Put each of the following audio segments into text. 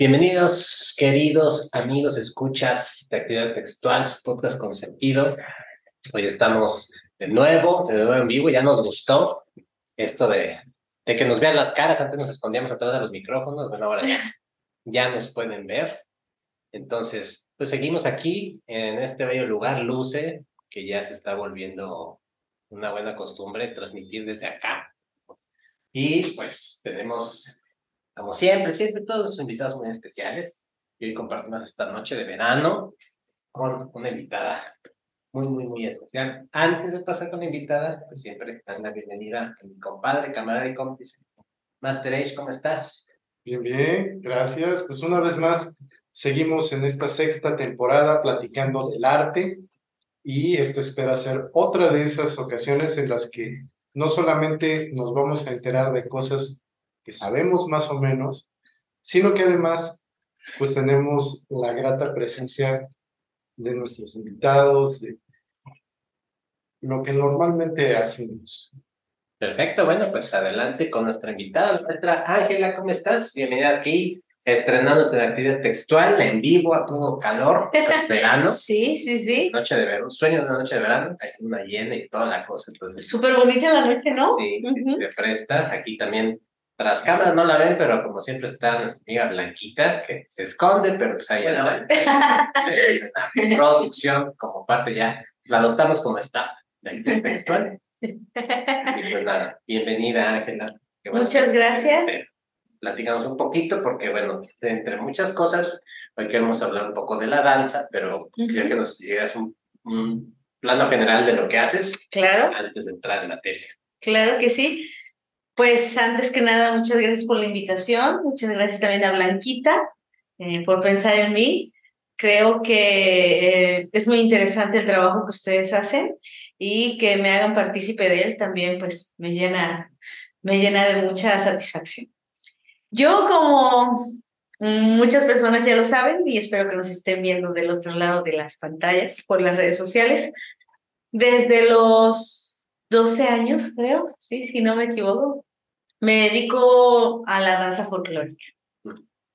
Bienvenidos, queridos amigos, escuchas de actividad textual, su podcast con sentido. Hoy estamos de nuevo, de nuevo en vivo, ya nos gustó esto de, de que nos vean las caras, antes nos escondíamos atrás de los micrófonos, bueno, ahora ya, ya nos pueden ver. Entonces, pues seguimos aquí en este bello lugar, Luce, que ya se está volviendo una buena costumbre transmitir desde acá. Y pues tenemos como siempre, siempre todos los invitados muy especiales. Y hoy compartimos esta noche de verano con una invitada muy, muy, muy especial. Antes de pasar con la invitada, pues siempre dan la bienvenida a mi compadre, camarada y cómplice. Master Age, ¿cómo estás? Bien, bien, gracias. Pues una vez más, seguimos en esta sexta temporada platicando del arte y esto espera ser otra de esas ocasiones en las que no solamente nos vamos a enterar de cosas que sabemos más o menos, sino que además pues tenemos la grata presencia de nuestros invitados, de lo que normalmente hacemos. Perfecto, bueno, pues adelante con nuestra invitada, nuestra Ángela, ¿cómo estás? Bienvenida aquí, estrenándote en actividad textual, en vivo, a todo calor, verano. Sí, sí, sí. Noche de verano, sueños de noche de verano, hay una llena y toda la cosa. Entonces, Súper bonita la noche, ¿no? Sí, se presta. Aquí también las cámaras no la ven, pero como siempre está nuestra amiga Blanquita, que se esconde, pero pues ahí anda. producción como parte ya, la adoptamos como staff de textual. Y pues nada, bienvenida Ángela. Muchas gracias. Platicamos un poquito porque, bueno, entre muchas cosas, hoy queremos hablar un poco de la danza, pero quisiera que nos llegas un, un plano general de lo que haces. Claro. Antes de entrar en materia. Claro que sí. Pues antes que nada, muchas gracias por la invitación, muchas gracias también a Blanquita eh, por pensar en mí. Creo que eh, es muy interesante el trabajo que ustedes hacen y que me hagan partícipe de él también, pues me llena, me llena de mucha satisfacción. Yo, como muchas personas ya lo saben y espero que nos estén viendo del otro lado de las pantallas por las redes sociales, desde los 12 años, creo, sí, si no me equivoco, me dedico a la danza folclórica.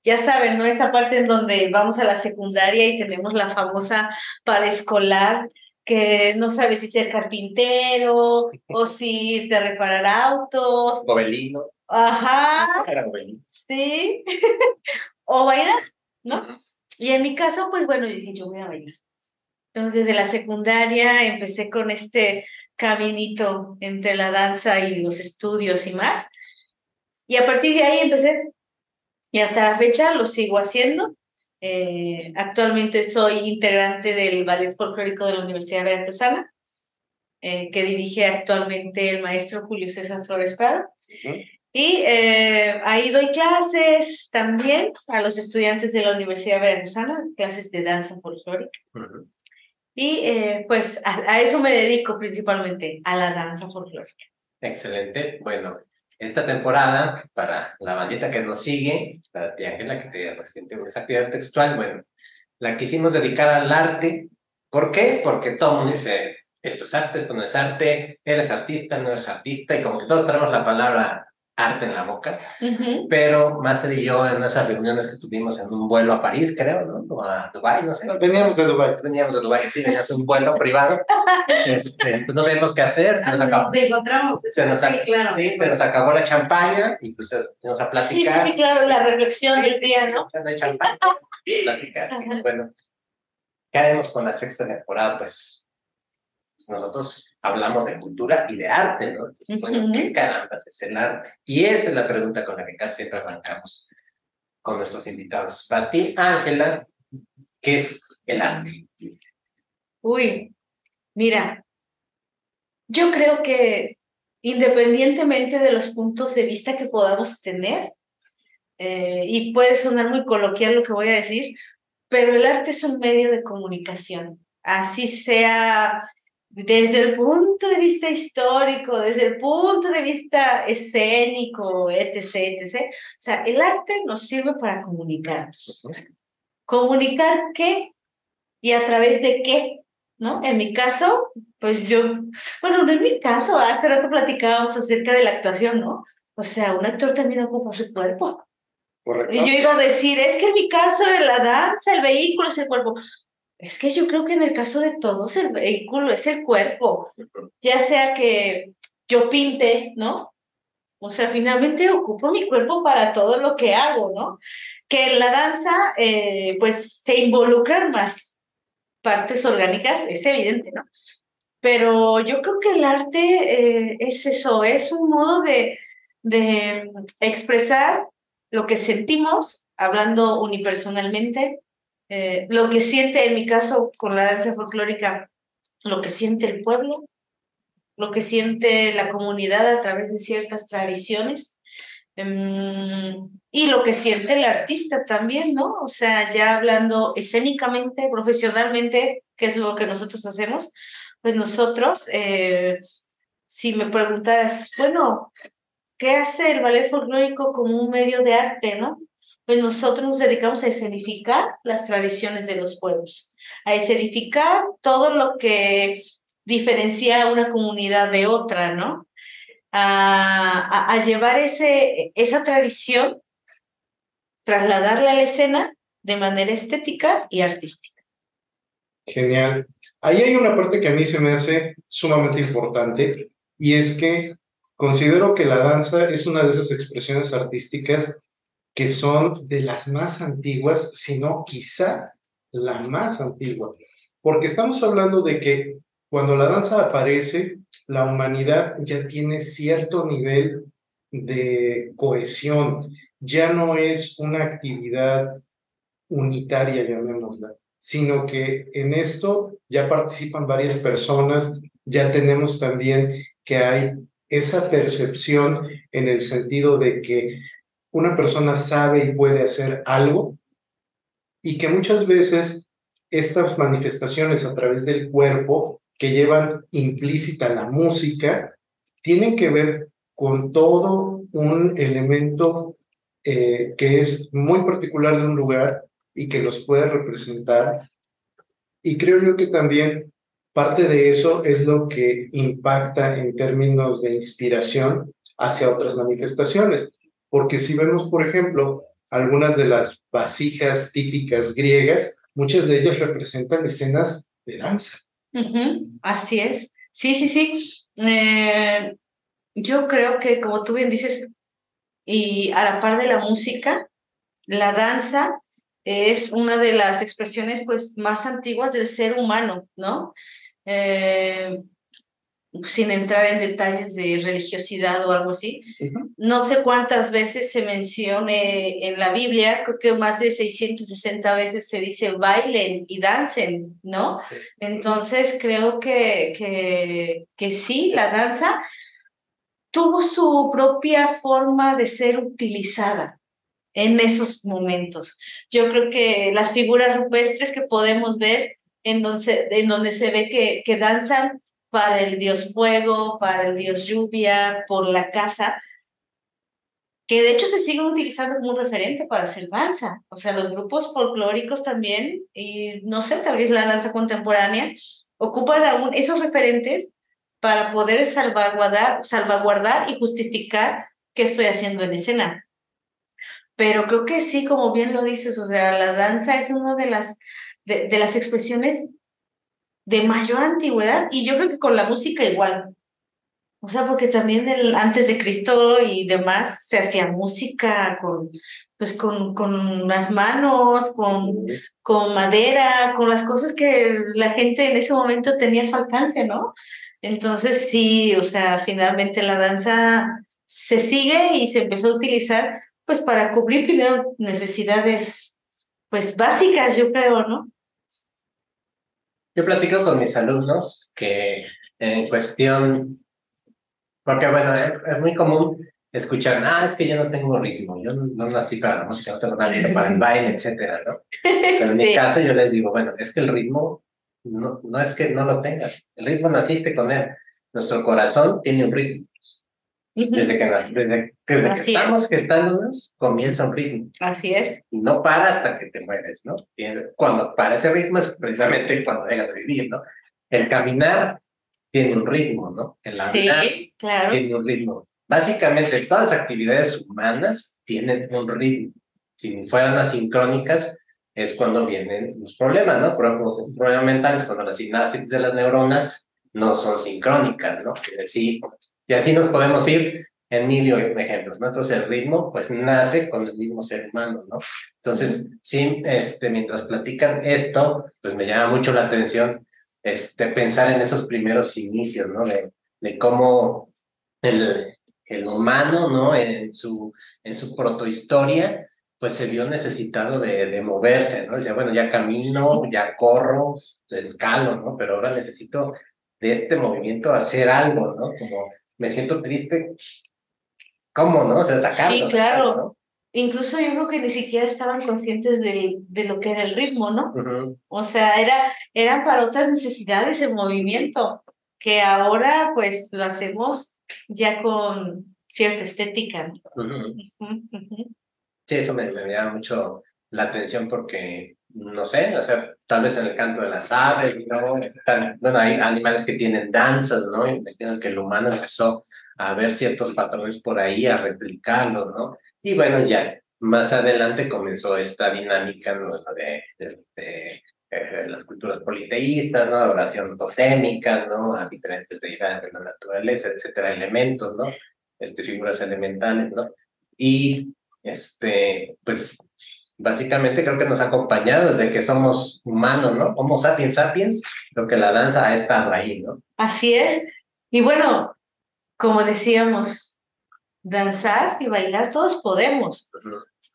Ya saben, ¿no? Esa parte en donde vamos a la secundaria y tenemos la famosa paraescolar que no sabe si ser carpintero o si irte a reparar autos. Gobelino. Ajá. Era gobelino. Sí. o bailar, ¿no? Y en mi caso, pues bueno, yo dije, yo voy a bailar. Entonces, desde la secundaria empecé con este caminito entre la danza y los estudios y más. Y a partir de ahí empecé. Y hasta la fecha lo sigo haciendo. Eh, actualmente soy integrante del Ballet Folclórico de la Universidad Veracruzana, eh, que dirige actualmente el maestro Julio César Flores Prado. Y eh, ahí doy clases también a los estudiantes de la Universidad Veracruzana, clases de danza folclórica. Y pues a, a, eso me dedico principalmente, a la danza folclórica. Excelente. Bueno, esta temporada, para la bandita que nos sigue, para ti Ángela, que te reciente esa actividad textual, bueno, la quisimos dedicar al arte. ¿Por qué? Porque todo el mundo dice, esto es arte, esto no es arte, eres artista, no eres artista, y como que todos tenemos la palabra arte en la boca, uh -huh. pero Master y yo en esas reuniones que tuvimos en un vuelo a París, creo, ¿no? O a Dubái, no sé. Veníamos de Dubái. Veníamos de Dubái, sí, veníamos en un vuelo privado. Este, pues no vemos qué hacer, se nos acabó. Nos encontramos. Se nos, sí, claro. sí, se nos acabó la champaña y pues nos a platicar. Sí, sí, claro, la reflexión del día, ¿no? No hay champaña, platicar. Bueno, ¿qué haremos con la sexta temporada? Pues, pues nosotros hablamos de cultura y de arte, ¿no? Entonces, bueno, ¿qué carambas es el arte? Y esa es la pregunta con la que casi siempre arrancamos con nuestros invitados. Para ti, Ángela, ¿qué es el arte? Uy, mira, yo creo que independientemente de los puntos de vista que podamos tener, eh, y puede sonar muy coloquial lo que voy a decir, pero el arte es un medio de comunicación, así sea desde el punto de vista histórico, desde el punto de vista escénico, etc., etc. O sea, el arte nos sirve para comunicarnos. ¿Comunicar qué? ¿Y a través de qué? ¿No? En mi caso, pues yo, bueno, no en mi caso, hace rato platicábamos acerca de la actuación, ¿no? O sea, un actor también ocupa su cuerpo. Correcto. Y yo iba a decir, es que en mi caso la danza, el vehículo es el cuerpo. Es que yo creo que en el caso de todos el vehículo es el cuerpo, ya sea que yo pinte, ¿no? O sea, finalmente ocupo mi cuerpo para todo lo que hago, ¿no? Que en la danza, eh, pues se involucran más partes orgánicas, es evidente, ¿no? Pero yo creo que el arte eh, es eso, es un modo de, de expresar lo que sentimos, hablando unipersonalmente, eh, lo que siente, en mi caso, con la danza folclórica, lo que siente el pueblo, lo que siente la comunidad a través de ciertas tradiciones em, y lo que siente el artista también, ¿no? O sea, ya hablando escénicamente, profesionalmente, que es lo que nosotros hacemos, pues nosotros, eh, si me preguntaras, bueno, ¿qué hace el ballet folclórico como un medio de arte, no? Pues nosotros nos dedicamos a escenificar las tradiciones de los pueblos, a escenificar todo lo que diferencia a una comunidad de otra, ¿no? A, a, llevar ese, esa tradición, trasladarla a la escena de manera estética y artística. Genial. Ahí hay una parte que a mí se me hace sumamente importante y es que considero que la danza es una de esas expresiones artísticas que son de las más antiguas, si no quizá la más antigua, porque estamos hablando de que cuando la danza aparece, la humanidad ya tiene cierto nivel de cohesión, ya no es una actividad unitaria, llamémosla, sino que en esto ya participan varias personas, ya tenemos también que hay esa percepción en el sentido de que una persona sabe y puede hacer algo y que muchas veces estas manifestaciones a través del cuerpo que llevan implícita la música, tienen que ver con todo un elemento eh, que es muy particular de un lugar y que los puede representar. Y creo yo que también parte de eso es lo que impacta en términos de inspiración hacia otras manifestaciones. Porque si vemos, por ejemplo, algunas de las vasijas típicas griegas, muchas de ellas representan escenas de danza. Así es. Sí, sí, sí. Eh, yo creo que, como tú bien dices, y a la par de la música, la danza es una de las expresiones pues más antiguas del ser humano, ¿no? Eh, sin entrar en detalles de religiosidad o algo así. No sé cuántas veces se mencione en la Biblia, creo que más de 660 veces se dice bailen y dancen, ¿no? Entonces creo que, que, que sí, la danza tuvo su propia forma de ser utilizada en esos momentos. Yo creo que las figuras rupestres que podemos ver en donde, en donde se ve que, que danzan para el dios fuego, para el dios lluvia, por la casa, que de hecho se siguen utilizando como un referente para hacer danza. O sea, los grupos folclóricos también, y no sé, tal vez la danza contemporánea, ocupan aún esos referentes para poder salvaguardar, salvaguardar y justificar qué estoy haciendo en escena. Pero creo que sí, como bien lo dices, o sea, la danza es una de las, de, de las expresiones de mayor antigüedad y yo creo que con la música igual. O sea, porque también el, antes de Cristo y demás se hacía música con, pues con, con las manos, con, con madera, con las cosas que la gente en ese momento tenía a su alcance, ¿no? Entonces sí, o sea, finalmente la danza se sigue y se empezó a utilizar pues para cubrir primero necesidades pues básicas, yo creo, ¿no? Yo platico con mis alumnos que en cuestión, porque bueno, es, muy común escuchar, ah, es que yo no tengo ritmo, yo no, nací para la música, no tengo nada para el baile, etcétera, ¿no? Pero en mi caso yo les digo, bueno, es que el ritmo no, no es que no lo tengas, el ritmo naciste con él, nuestro corazón tiene un ritmo. Desde que, desde, desde que estamos gestándonos, comienza un ritmo. Así es. Y no para hasta que te mueres, ¿no? Cuando para ese ritmo es precisamente cuando dejas de vivir, ¿no? El caminar tiene un ritmo, ¿no? El hablar claro. tiene un ritmo. Básicamente, todas las actividades humanas tienen un ritmo. si fueran asincrónicas, es cuando vienen los problemas, ¿no? Por ejemplo, problemas mentales cuando las sinapsis de las neuronas no son sincrónicas, ¿no? Y y así nos podemos ir en mil ejemplos, ¿no? Entonces el ritmo, pues nace con el mismo ser humano, ¿no? Entonces, sí, este, mientras platican esto, pues me llama mucho la atención este, pensar en esos primeros inicios, ¿no? De, de cómo el, el humano, ¿no? En su, en su protohistoria, pues se vio necesitado de, de moverse, ¿no? Decía, bueno, ya camino, ya corro, escalo, ¿no? Pero ahora necesito de este movimiento hacer algo, ¿no? Como me siento triste, ¿cómo, no? O sea, sacarlo. Sí, claro. Incluso yo creo que ni siquiera estaban conscientes de, de lo que era el ritmo, ¿no? O sea, era, eran para otras necesidades el movimiento, que ahora pues lo hacemos ya con cierta estética. Sí, eso me, me llama mucho la atención porque, no sé, o sea, tal vez en el canto de las aves, ¿no? bueno, hay animales que tienen danzas, ¿no? Imagino que el humano empezó a ver ciertos patrones por ahí, a replicarlos, ¿no? Y bueno, ya más adelante comenzó esta dinámica ¿no? de, eh, las culturas politeístas, ¿no? Adoración totémica, ¿no? A diferentes deidades de la naturaleza, etcétera, elementos, ¿no? Este, figuras elementales, ¿no? Y este, pues básicamente creo que nos ha acompañado desde que somos humanos, ¿no? Homo sapiens sapiens, creo que la danza ha estado ahí, ¿no? Así es. Y bueno, como decíamos, danzar y bailar todos podemos,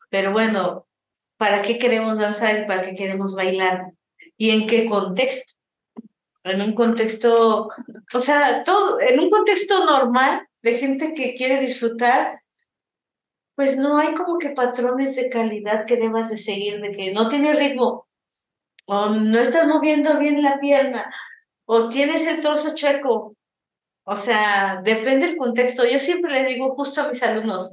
pero bueno, ¿para qué queremos danzar y para qué queremos bailar? ¿Y en qué contexto? En un contexto, o sea, todo, en un contexto normal de gente que quiere disfrutar pues no hay como que patrones de calidad que debas de seguir, de que no tiene ritmo, o no estás moviendo bien la pierna, o tienes el torso chueco. O sea, depende del contexto. Yo siempre les digo justo a mis alumnos,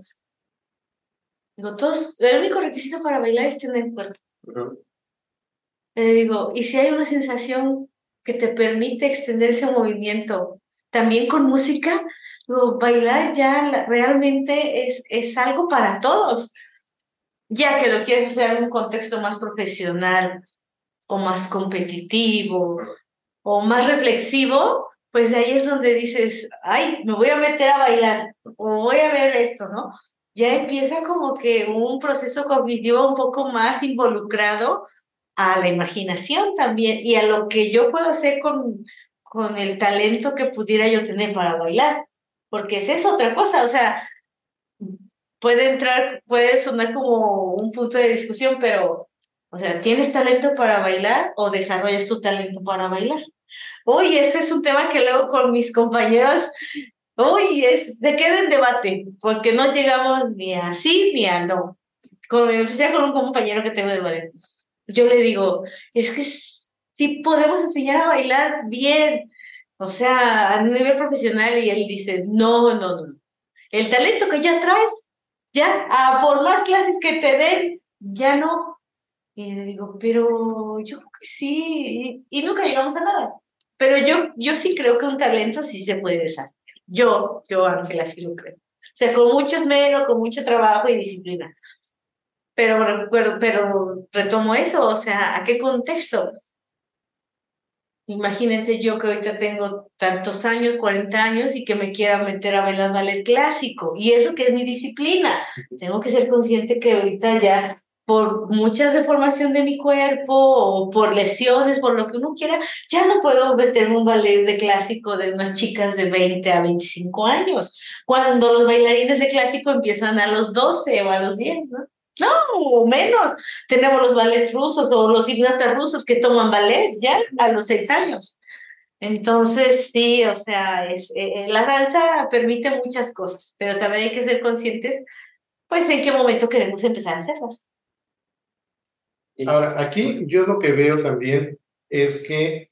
digo, todos, el único requisito para bailar es tener el cuerpo. Le digo, y si hay una sensación que te permite extender ese movimiento, también con música, bailar ya realmente es, es algo para todos. Ya que lo quieres hacer en un contexto más profesional o más competitivo o más reflexivo, pues ahí es donde dices, ay, me voy a meter a bailar o voy a ver esto, ¿no? Ya empieza como que un proceso cognitivo un poco más involucrado a la imaginación también y a lo que yo puedo hacer con, con el talento que pudiera yo tener para bailar, porque esa es otra cosa, o sea, puede entrar, puede sonar como un punto de discusión, pero, o sea, ¿tienes talento para bailar o desarrollas tu talento para bailar? Uy, ese es un tema que luego con mis compañeros, uy, es, se queda en debate, porque no llegamos ni a sí ni a no. Con, sea con un compañero que tengo de ballet. Yo le digo, es que sí podemos enseñar a bailar bien, o sea, a nivel profesional, y él dice, no, no, no. El talento que ya traes, ya, a por más clases que te den, ya no. Y le digo, pero yo creo que sí, y, nunca llegamos a nada. Pero yo, yo sí creo que un talento sí se puede desarrollar. Yo, yo, Ángela, sí lo creo. O sea, con mucho esmero, con mucho trabajo y disciplina. Pero recuerdo, pero retomo eso, o sea, ¿a qué contexto? Imagínense yo que ahorita tengo tantos años, 40 años, y que me quiera meter a bailar ballet clásico. Y eso que es mi disciplina. Tengo que ser consciente que ahorita ya por mucha deformación de mi cuerpo o por lesiones, por lo que uno quiera, ya no puedo meterme un ballet de clásico de unas chicas de 20 a 25 años, cuando los bailarines de clásico empiezan a los 12 o a los 10, ¿no? No, menos. Tenemos los ballets rusos o los gimnastas rusos que toman ballet ya a los seis años. Entonces, sí, o sea, es, eh, eh, la danza permite muchas cosas, pero también hay que ser conscientes, pues, en qué momento queremos empezar a hacerlas. Ahora, aquí yo lo que veo también es que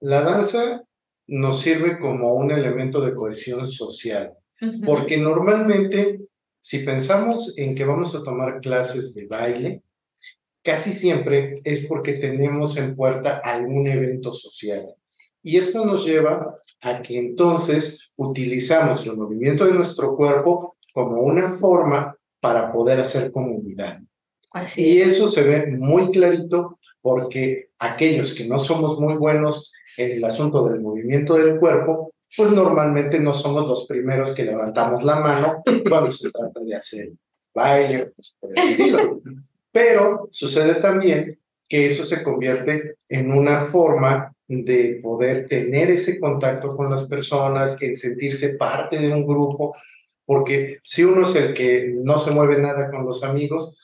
la danza nos sirve como un elemento de cohesión social, porque normalmente si pensamos en que vamos a tomar clases de baile, casi siempre es porque tenemos en puerta algún evento social. Y esto nos lleva a que entonces utilizamos el movimiento de nuestro cuerpo como una forma para poder hacer comunidad. Así Y eso se ve muy clarito porque aquellos que no somos muy buenos en el asunto del movimiento del cuerpo, pues normalmente no somos los primeros que levantamos la mano cuando se trata de hacer baile, pues. Pero sucede también que eso se convierte en una forma de poder tener ese contacto con las personas, en sentirse parte de un grupo, porque si uno es el que no se mueve nada con los amigos,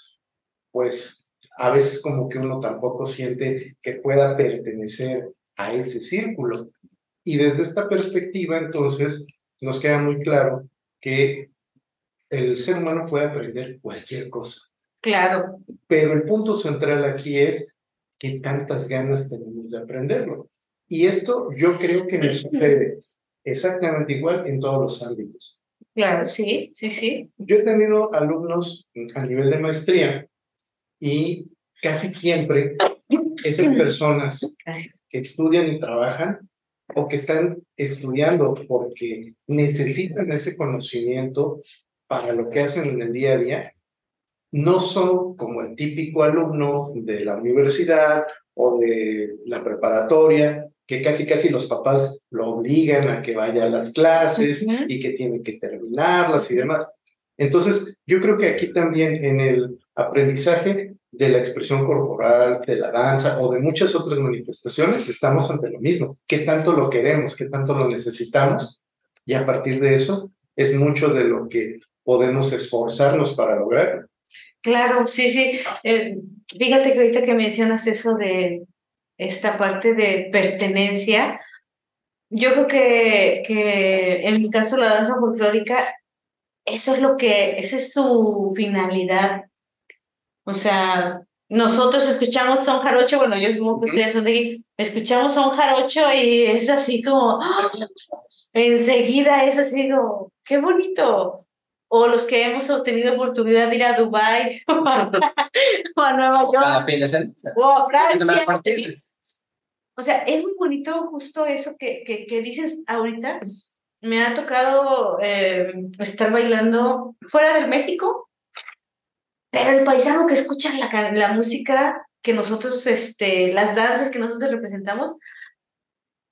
pues a veces como que uno tampoco siente que pueda pertenecer a ese círculo. Y desde esta perspectiva, entonces, nos queda muy claro que el ser humano puede aprender cualquier cosa. Claro. Pero el punto central aquí es qué tantas ganas tenemos de aprenderlo. Y esto yo creo que nos sucede exactamente igual en todos los ámbitos. Claro, sí, sí, sí. Yo he tenido alumnos a nivel de maestría y casi siempre esas personas que estudian y trabajan o que están estudiando porque necesitan ese conocimiento para lo que hacen en el día a día, no son como el típico alumno de la universidad o de la preparatoria, que casi casi los papás lo obligan a que vaya a las clases y que tiene que terminarlas y demás. Entonces, yo creo que aquí también en el aprendizaje de la expresión corporal, de la danza o de muchas otras manifestaciones, estamos ante lo mismo. ¿Qué tanto lo queremos? ¿Qué tanto lo necesitamos? Y a partir de eso es mucho de lo que podemos esforzarnos para lograr. Claro, sí, sí. Eh, fíjate que ahorita que mencionas eso de esta parte de pertenencia, yo creo que, que en mi caso la danza folclórica, eso es lo que, esa es su finalidad. O sea, nosotros escuchamos son jarocho, bueno, yo supongo que ustedes son de aquí, escuchamos son jarocho y es así como, ¡ah! enseguida es así como, qué bonito. O los que hemos obtenido oportunidad de ir a Dubái o a, o a Nueva York o a Francia. O sea, es muy bonito justo eso que, que, que dices ahorita. Me ha tocado eh, estar bailando fuera del México, pero el paisano que escucha la, la música que nosotros, este, las danzas que nosotros representamos,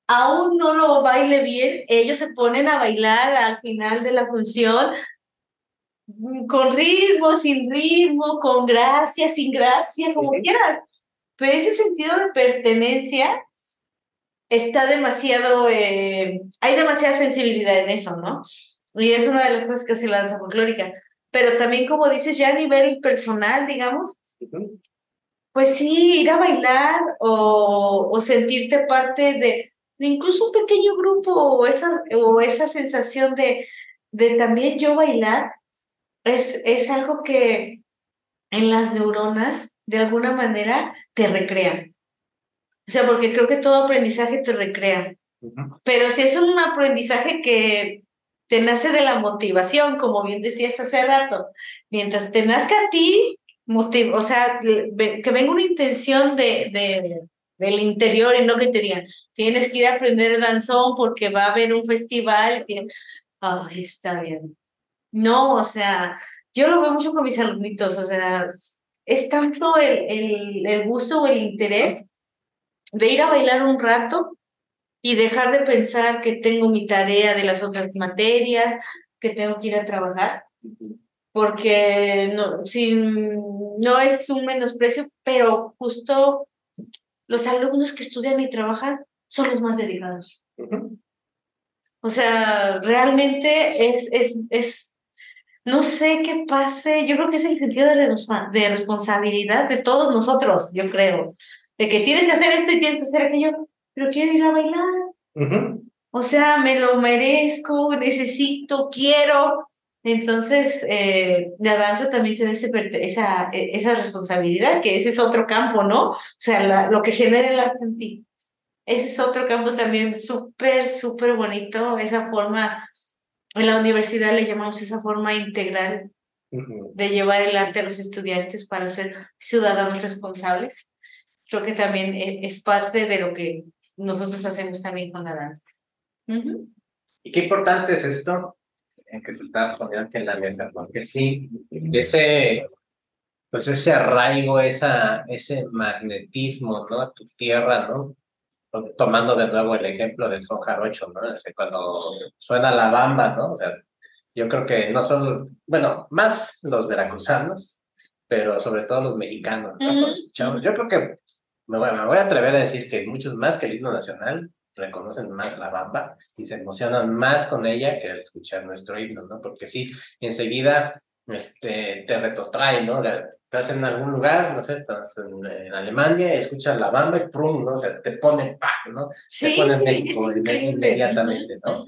aún no lo baile bien, ellos se ponen a bailar al final de la función mm, con ritmo, sin ritmo, con gracia, sin gracia, como Ujú. quieras. Pero ese sentido de pertenencia está demasiado, eh, hay demasiada sensibilidad en eso, ¿no? Y es una de las cosas que hace la danza folclórica. Pero también, como dices, ya a nivel personal, digamos, pues sí, ir a bailar o, o sentirte parte de, de incluso un pequeño grupo o esa, o esa sensación de, de también yo bailar, es, es algo que en las neuronas, de alguna manera, te recrea. O sea, porque creo que todo aprendizaje te recrea. Pero si es un aprendizaje que te nace de la motivación, como bien decías hace rato, mientras te nazca a ti, o sea, que venga una intención de, de, del interior y no que te digan, tienes que ir a aprender danzón porque va a haber un festival. y Ay, está bien. No, o sea, yo lo veo mucho con mis alumnitos, o sea, es tanto el, el, el gusto o el interés de ir a bailar un rato y dejar de pensar que tengo mi tarea de las otras materias, que tengo que ir a trabajar, porque no, sin, no es un menosprecio, pero justo los alumnos que estudian y trabajan son los más dedicados. O sea, realmente es, es, es, no sé qué pase, yo creo que es el sentido de, de responsabilidad de todos nosotros, yo creo, de que tienes que hacer esto y tienes que hacer aquello, pero quiero ir a bailar. Ujú. O sea, me lo merezco, necesito, quiero. Entonces, eh, la danza también tiene ese esa, e- esa responsabilidad, que ese es otro campo, ¿no? O sea, la- lo que genera el arte en ti. Ese es otro campo también súper, súper bonito, esa forma, en la universidad le llamamos esa forma integral de llevar el arte a los estudiantes para ser ciudadanos responsables. Creo que también e- es parte de lo que nosotros hacemos también con la danza. Ujú. Y qué importante es esto en que se está poniendo aquí en la mesa, porque sí, ese, pues ese arraigo, esa, ese magnetismo, ¿no? A tu tierra, ¿no? Tomando de nuevo el ejemplo del son jarocho, ¿no? O cuando suena la bamba, ¿no? O sea, yo creo que no son, bueno, más los veracruzanos, pero sobre todo los mexicanos, ¿no? escuchamos. Yo creo que me voy, me voy, a atrever a decir que muchos más que el himno nacional reconocen más la bamba y se emocionan más con ella que al escuchar nuestro himno, ¿no? Porque sí, enseguida este, te retrotrae, ¿no? O sea, estás en algún lugar, no sé, estás en, Alemania, escuchas la bamba y prum, ¿no? O sea, te pone ¡pac! ¿no? Sí, te México inmediatamente, ¿no?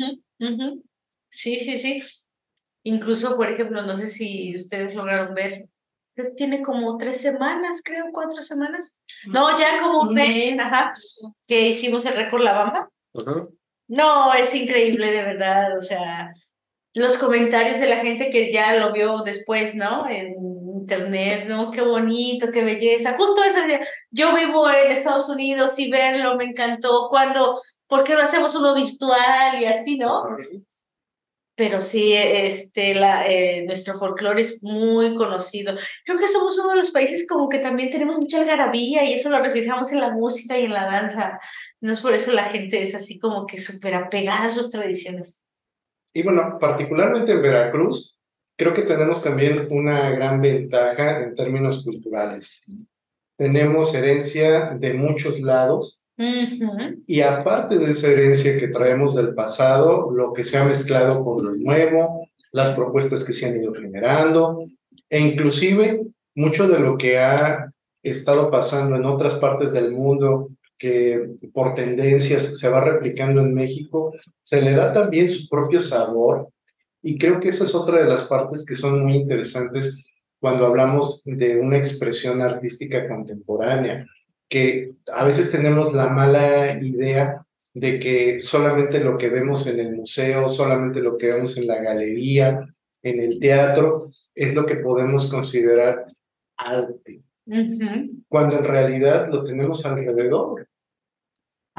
Sí, sí, sí. Incluso, por ejemplo, no sé si ustedes lograron ver, tiene como tres semanas, creo, cuatro semanas. No, ya como un mes, ajá, que hicimos el récord La Bamba. No, es increíble, de verdad, o sea, los comentarios de la gente que ya lo vio después, ¿no? En internet, ¿no? Qué bonito, qué belleza. Justo eso, yo vivo en Estados Unidos y verlo me encantó. Cuando, ¿por qué no hacemos uno virtual y así, no? Pero sí, este, la, eh, nuestro folclore es muy conocido. Creo que somos uno de los países como que también tenemos mucha algarabía y eso lo reflejamos en la música y en la danza. No es por eso la gente es así como que súper apegada a sus tradiciones. Y bueno, particularmente en Veracruz, creo que tenemos también una gran ventaja en términos culturales. Tenemos herencia de muchos lados y aparte de esa herencia que traemos del pasado, lo que se ha mezclado con lo nuevo, las propuestas que se han ido generando, e inclusive mucho de lo que ha estado pasando en otras partes del mundo, que por tendencias se va replicando en México, se le da también su propio sabor. Y creo que esa es otra de las partes que son muy interesantes cuando hablamos de una expresión artística contemporánea que a veces tenemos la mala idea de que solamente lo que vemos en el museo, solamente lo que vemos en la galería, en el teatro, es lo que podemos considerar arte. Cuando en realidad lo tenemos alrededor.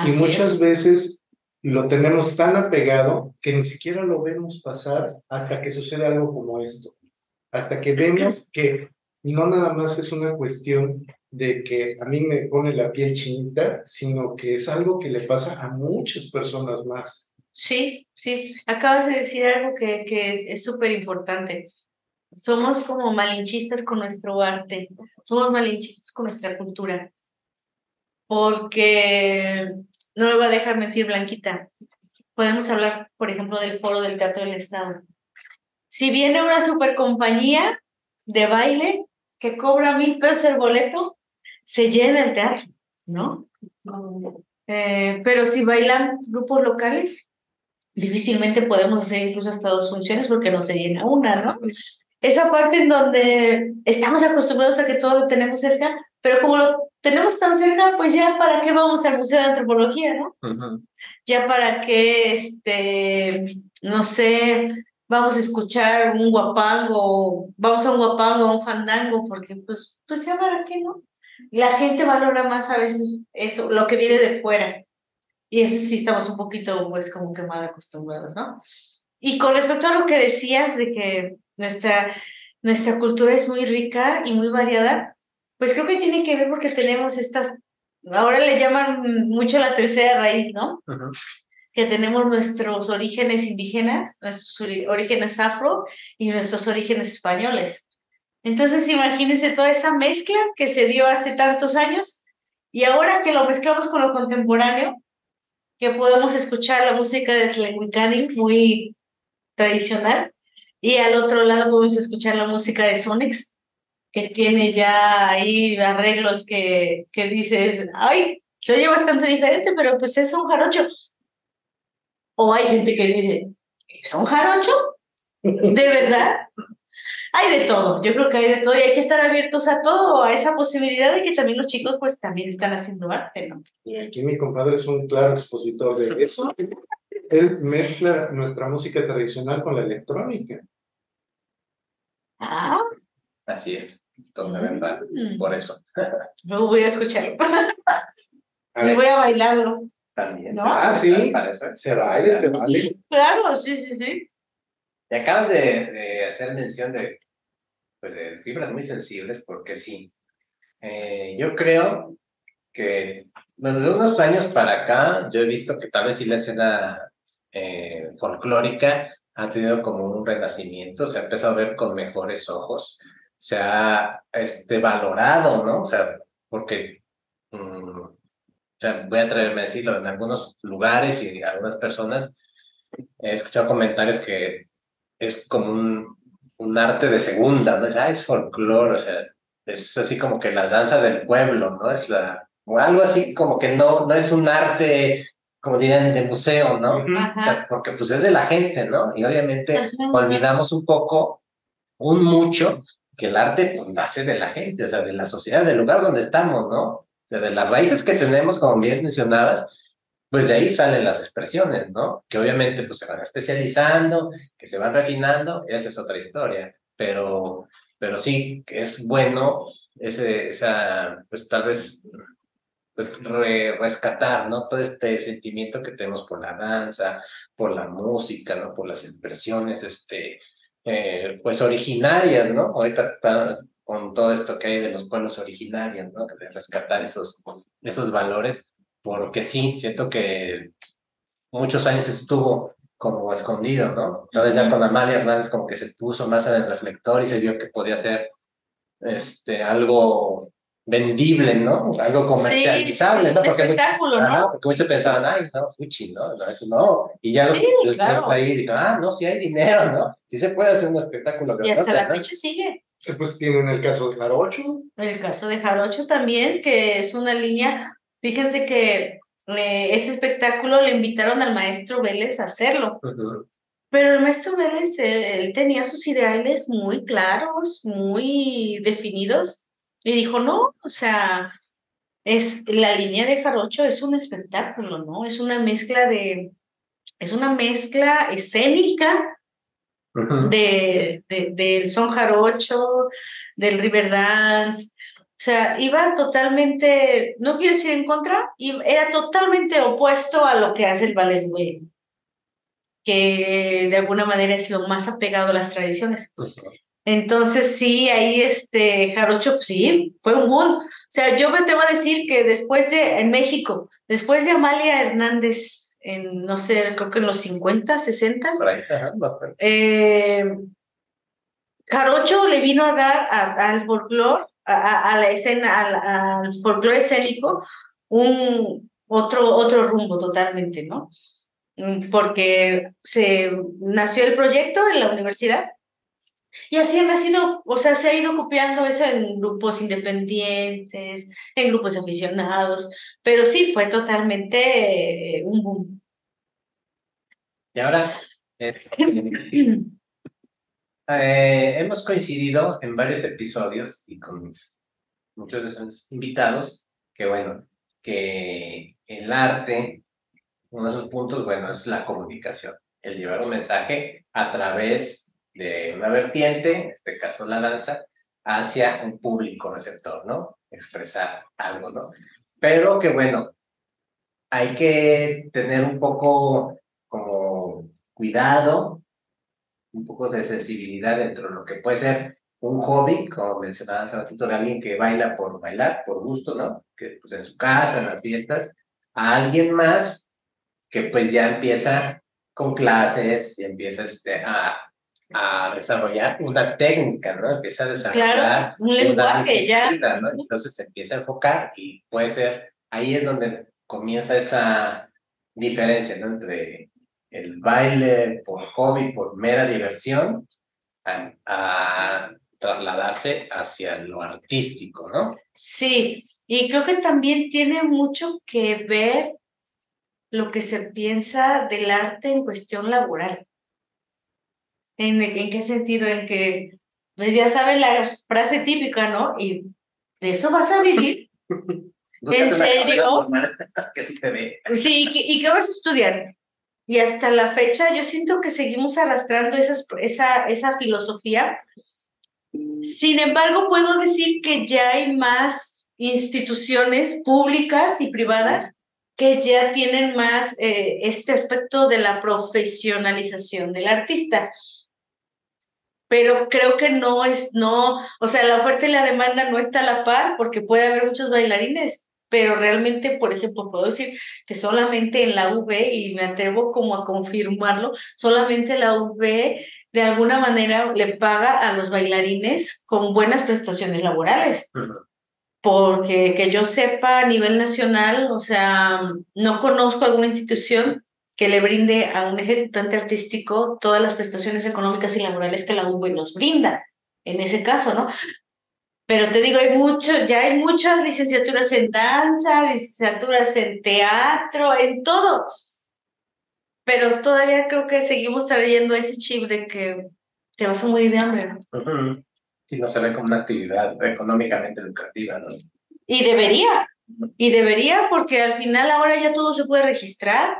y muchas veces lo tenemos tan apegado que ni siquiera lo vemos pasar hasta que sucede algo como esto. Hasta que vemos que no nada más es una cuestión de que a mí me pone la piel chinita, sino que es algo que le pasa a muchas personas más. Sí, sí, acabas de decir algo que, que es súper importante. Somos como malinchistas con nuestro arte, somos malinchistas con nuestra cultura, porque no me va a dejar mentir Blanquita. Podemos hablar, por ejemplo, del foro del Teatro del Estado. Si viene una super compañía de baile que cobra mil pesos el boleto, se llena el teatro, ¿no? Eh, pero si bailan grupos locales, difícilmente podemos hacer incluso hasta dos funciones porque no se llena una, ¿no? Esa parte en donde estamos acostumbrados a que todo lo tenemos cerca, pero como lo tenemos tan cerca, pues ya para qué vamos al Museo de Antropología, ¿no? Ya para qué, este, no sé, vamos a escuchar un guapango, vamos a un guapango, a un fandango, porque pues, pues ya para qué, ¿no? La gente valora más a veces eso, lo que viene de fuera. Y eso sí estamos un poquito, pues, como que mal acostumbrados, ¿no? Y con respecto a lo que decías de que nuestra, nuestra cultura es muy rica y muy variada, pues creo que tiene que ver porque tenemos estas, ahora le llaman mucho la tercera raíz, ¿no? Que tenemos nuestros orígenes indígenas, nuestros orígenes afro y nuestros orígenes españoles. Entonces, imagínense toda esa mezcla que se dio hace tantos años y ahora que lo mezclamos con lo contemporáneo, que podemos escuchar la música de Tlehuicani muy tradicional y al otro lado podemos escuchar la música de Sonex, que tiene ya ahí arreglos que, que dices, ay, se oye bastante diferente, pero pues es un jarocho. O hay gente que dice, ¿es un jarocho? ¿De verdad? Hay de todo, yo creo que hay de todo y hay que estar abiertos a todo, a esa posibilidad de que también los chicos pues también están haciendo arte, ¿no? Y aquí mi compadre es un claro expositor de eso. Él mezcla nuestra música tradicional con la electrónica. Ah. Así es, toda verdad, mm. por eso. Luego voy a escucharlo. y voy a bailarlo. También. Ah, sí. Se baile, se vale. Claro, sí, sí, sí. Y acaban de, de hacer mención de, pues, de fibras muy sensibles, porque sí. Eh, yo creo que, bueno, de unos años para acá, yo he visto que tal vez sí la escena eh, folclórica ha tenido como un renacimiento, se ha empezado a ver con mejores ojos, se ha este, valorado, ¿no? O sea, porque, mm, voy a atreverme a decirlo, en algunos lugares y algunas personas he escuchado comentarios que es como un, un arte de segunda, ¿no? Es, ah, es folclore, o sea, es así como que la danza del pueblo, ¿no? Es la, o algo así como que no, no es un arte, como dirían, de museo, ¿no? O sea, porque pues es de la gente, ¿no? Y obviamente Ajá. olvidamos un poco, un mucho, que el arte pues, nace de la gente, o sea, de la sociedad, del lugar donde estamos, ¿no? O sea, de las raíces que tenemos, como bien mencionabas, pues de ahí salen las expresiones, ¿no? Que obviamente pues se van especializando, que se van refinando, esa es otra historia, pero, pero sí, es bueno ese, esa, pues tal vez pues, re- rescatar, ¿no? Todo este sentimiento que tenemos por la danza, por la música, ¿no? Por las expresiones, este, eh, pues originarias, ¿no? Ahorita con todo esto que hay de los pueblos originarios, ¿no? De rescatar esos, esos valores, porque sí, siento que muchos años estuvo como escondido, ¿no? Entonces ya con Amalia Hernández como que se puso más en el reflector y se vio que podía ser este, algo vendible, ¿no? Algo comercializable, sí, ¿no? un Porque, espectáculo, Ajá, ¿no? porque muchos pensaban, ay, no, fuchi, ¿no? No, eso no. Y ya Sí, después claro. ahí dijo, ah, no, sí hay dinero, ¿no? Sí se puede hacer un espectáculo Y hasta la ¿no? fecha sigue. Eh, Pues tienen el caso de Jarocho. El caso de Jarocho también, que es una línea, fíjense que eh, ese espectáculo le invitaron al maestro Vélez a hacerlo, pero el maestro Vélez, eh, él tenía sus ideales muy claros, muy definidos, y dijo, no, o sea, es, la línea de Jarocho es un espectáculo, ¿no? Es una mezcla de, es una mezcla escénica de- del son jarocho, del river dance. O sea, iba totalmente, no quiero decir en contra, era totalmente opuesto a lo que hace el ballet güey, que de alguna manera es lo más apegado a las tradiciones. Entonces, sí, ahí este Jarocho, pues, sí, fue un boom. O sea, yo me atrevo a decir que después de, en México, después de Amalia Hernández, en, no sé, creo que en los 50, 60, Por ahí, ajá, bastante. eh, Jarocho le vino a dar al folclore, a, a- la escena, al, al folclore escénico, un otro, otro rumbo totalmente, ¿no? Mm, Porque se nació el proyecto en la universidad y así ha nacido, o sea, se ha ido copiando eso en grupos independientes, en grupos aficionados, pero sí fue totalmente eh, un boom. Y ahora, este, eh, hemos coincidido en varios episodios y con muchos de esos invitados que, bueno, que el arte, uno de sus puntos, bueno, es la comunicación, el llevar un mensaje a través de una vertiente, en este caso la danza, hacia un público receptor, ¿no? Expresar algo, ¿no? Pero que, bueno, hay que tener un poco como cuidado, un poco de sensibilidad dentro de lo que puede ser un hobby, como mencionaba hace ratito, de alguien que baila por bailar, por gusto, ¿no? Que pues en su casa, en las fiestas, a alguien más que pues ya empieza con clases y empieza este, a, a desarrollar una técnica, ¿no? Empieza a desarrollar Claro, un lenguaje ya. ¿no? Entonces se empieza a enfocar y puede ser, ahí es donde comienza esa diferencia, ¿no? Entre el baile por hobby, por mera diversión, a, a trasladarse hacia lo artístico, ¿no? Sí, y creo que también tiene mucho que ver lo que se piensa del arte en cuestión laboral. ¿En, en qué sentido? En que, pues ya sabes la frase típica, ¿no? Y de eso vas a vivir. Una serio? que sí te dé. Sí, ¿y qué, y qué vas a estudiar? Y hasta la fecha yo siento que seguimos arrastrando esas, esa, esa filosofía. Sin embargo, puedo decir que ya hay más instituciones públicas y privadas que ya tienen más eh, este aspecto de la profesionalización del artista. pero creo que no es, no, o sea, la oferta y la demanda no está a la par porque puede haber muchos bailarines, pero realmente, por ejemplo, puedo decir que solamente en la UV, y me atrevo como a confirmarlo, solamente la UV de alguna manera le paga a los bailarines con buenas prestaciones laborales. Porque que yo sepa a nivel nacional, o sea, no conozco alguna institución que le brinde a un ejecutante artístico todas las prestaciones económicas y laborales que la UV nos brinda, en ese caso, ¿no? Pero te digo, hay mucho, ya hay muchas licenciaturas en danza, licenciaturas en teatro, en todo. Pero todavía creo que seguimos trayendo ese chip de que te vas a morir de hambre. ¿no? Sí, no se ve como una actividad económicamente lucrativa, ¿no? Y debería, y debería porque al final ahora ya todo se puede registrar.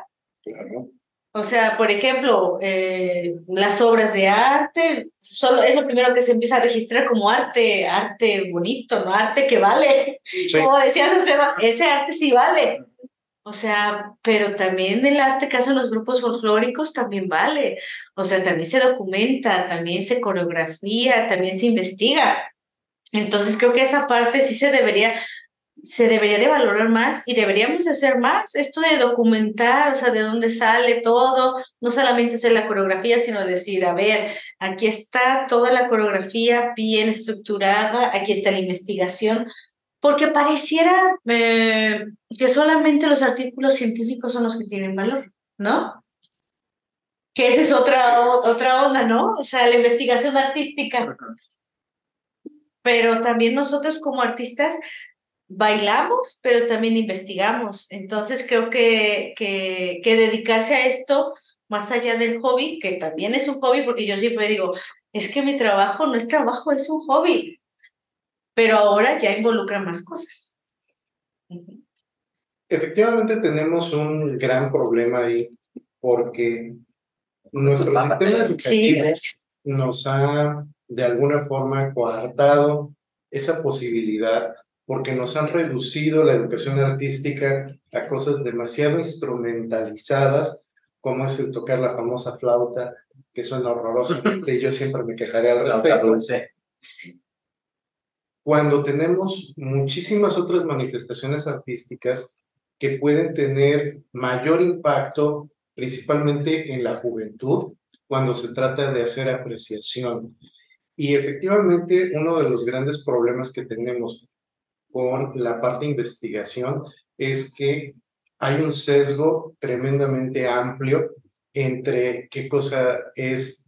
O sea, por ejemplo, eh, las obras de arte, solo es lo primero que se empieza a registrar como arte, arte bonito, ¿no? Arte que vale. Como decías, ese arte sí vale. O sea, pero también el arte que hacen los grupos folclóricos también vale. O sea, también se documenta, también se coreografía, también se investiga. Entonces creo que esa parte sí se debería se debería de valorar más y deberíamos hacer más esto de documentar, o sea, de dónde sale todo, no solamente hacer la coreografía, sino decir, a ver, aquí está toda la coreografía bien estructurada, aquí está la investigación, porque pareciera eh, que solamente los artículos científicos son los que tienen valor, ¿no? Que esa es otra, otra onda, ¿no? O sea, la investigación artística. Pero también nosotros como artistas bailamos, pero también investigamos. Entonces creo que, que, que, dedicarse a esto, más allá del hobby, que también es un hobby, porque yo siempre digo, es que mi trabajo no es trabajo, es un hobby, pero ahora ya involucra más cosas. Efectivamente tenemos un gran problema ahí, porque nuestro sistema educativo nos ha de alguna forma coartado esa posibilidad porque nos han reducido la educación artística a cosas demasiado instrumentalizadas, como es el tocar la famosa flauta, que suena horrorosamente, y yo siempre me quejaré al respecto. Cuando tenemos muchísimas otras manifestaciones artísticas que pueden tener mayor impacto, principalmente en la juventud, cuando se trata de hacer apreciación. Y efectivamente, uno de los grandes problemas que tenemos con la parte de investigación es que hay un sesgo tremendamente amplio entre qué cosa es,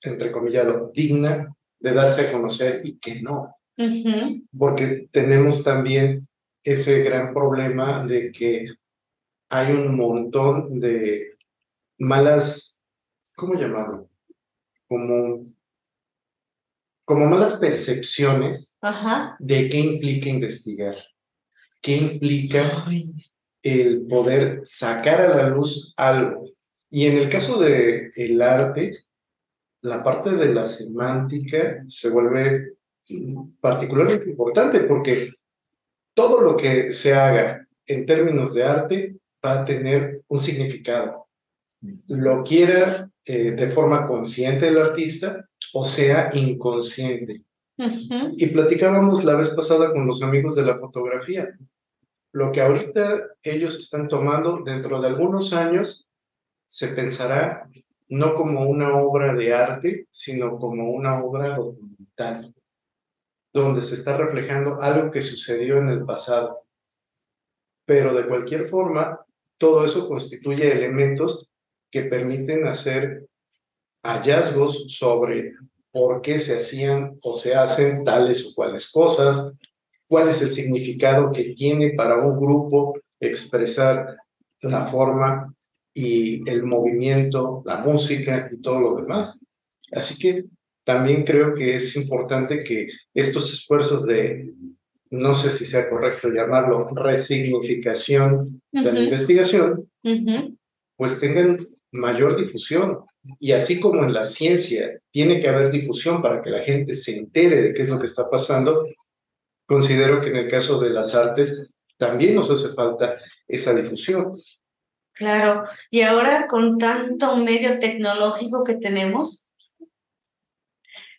entrecomillado, digna de darse a conocer y qué no. Porque tenemos también ese gran problema de que hay un montón de malas, ¿cómo llamarlo? Como como malas percepciones de qué implica investigar, qué implica el poder sacar a la luz algo. Y en el caso del el arte, la parte de la semántica se vuelve particularmente importante porque todo lo que se haga en términos de arte va a tener un significado. Lo quiera eh, de forma consciente el artista o sea inconsciente. Y platicábamos la vez pasada con los amigos de la fotografía. Lo que ahorita ellos están tomando dentro de algunos años se pensará no como una obra de arte, sino como una obra documental, donde se está reflejando algo que sucedió en el pasado. Pero de cualquier forma, todo eso constituye elementos que permiten hacer hallazgos sobre por qué se hacían o se hacen tales o cuales cosas, cuál es el significado que tiene para un grupo expresar la forma y el movimiento, la música y todo lo demás. Así que también creo que es importante que estos esfuerzos de, no sé si sea correcto llamarlo, resignificación de la investigación, pues tengan mayor difusión. Y así como en la ciencia tiene que haber difusión para que la gente se entere de qué es lo que está pasando, considero que en el caso de las artes también nos hace falta esa difusión. Claro, y ahora con tanto medio tecnológico que tenemos,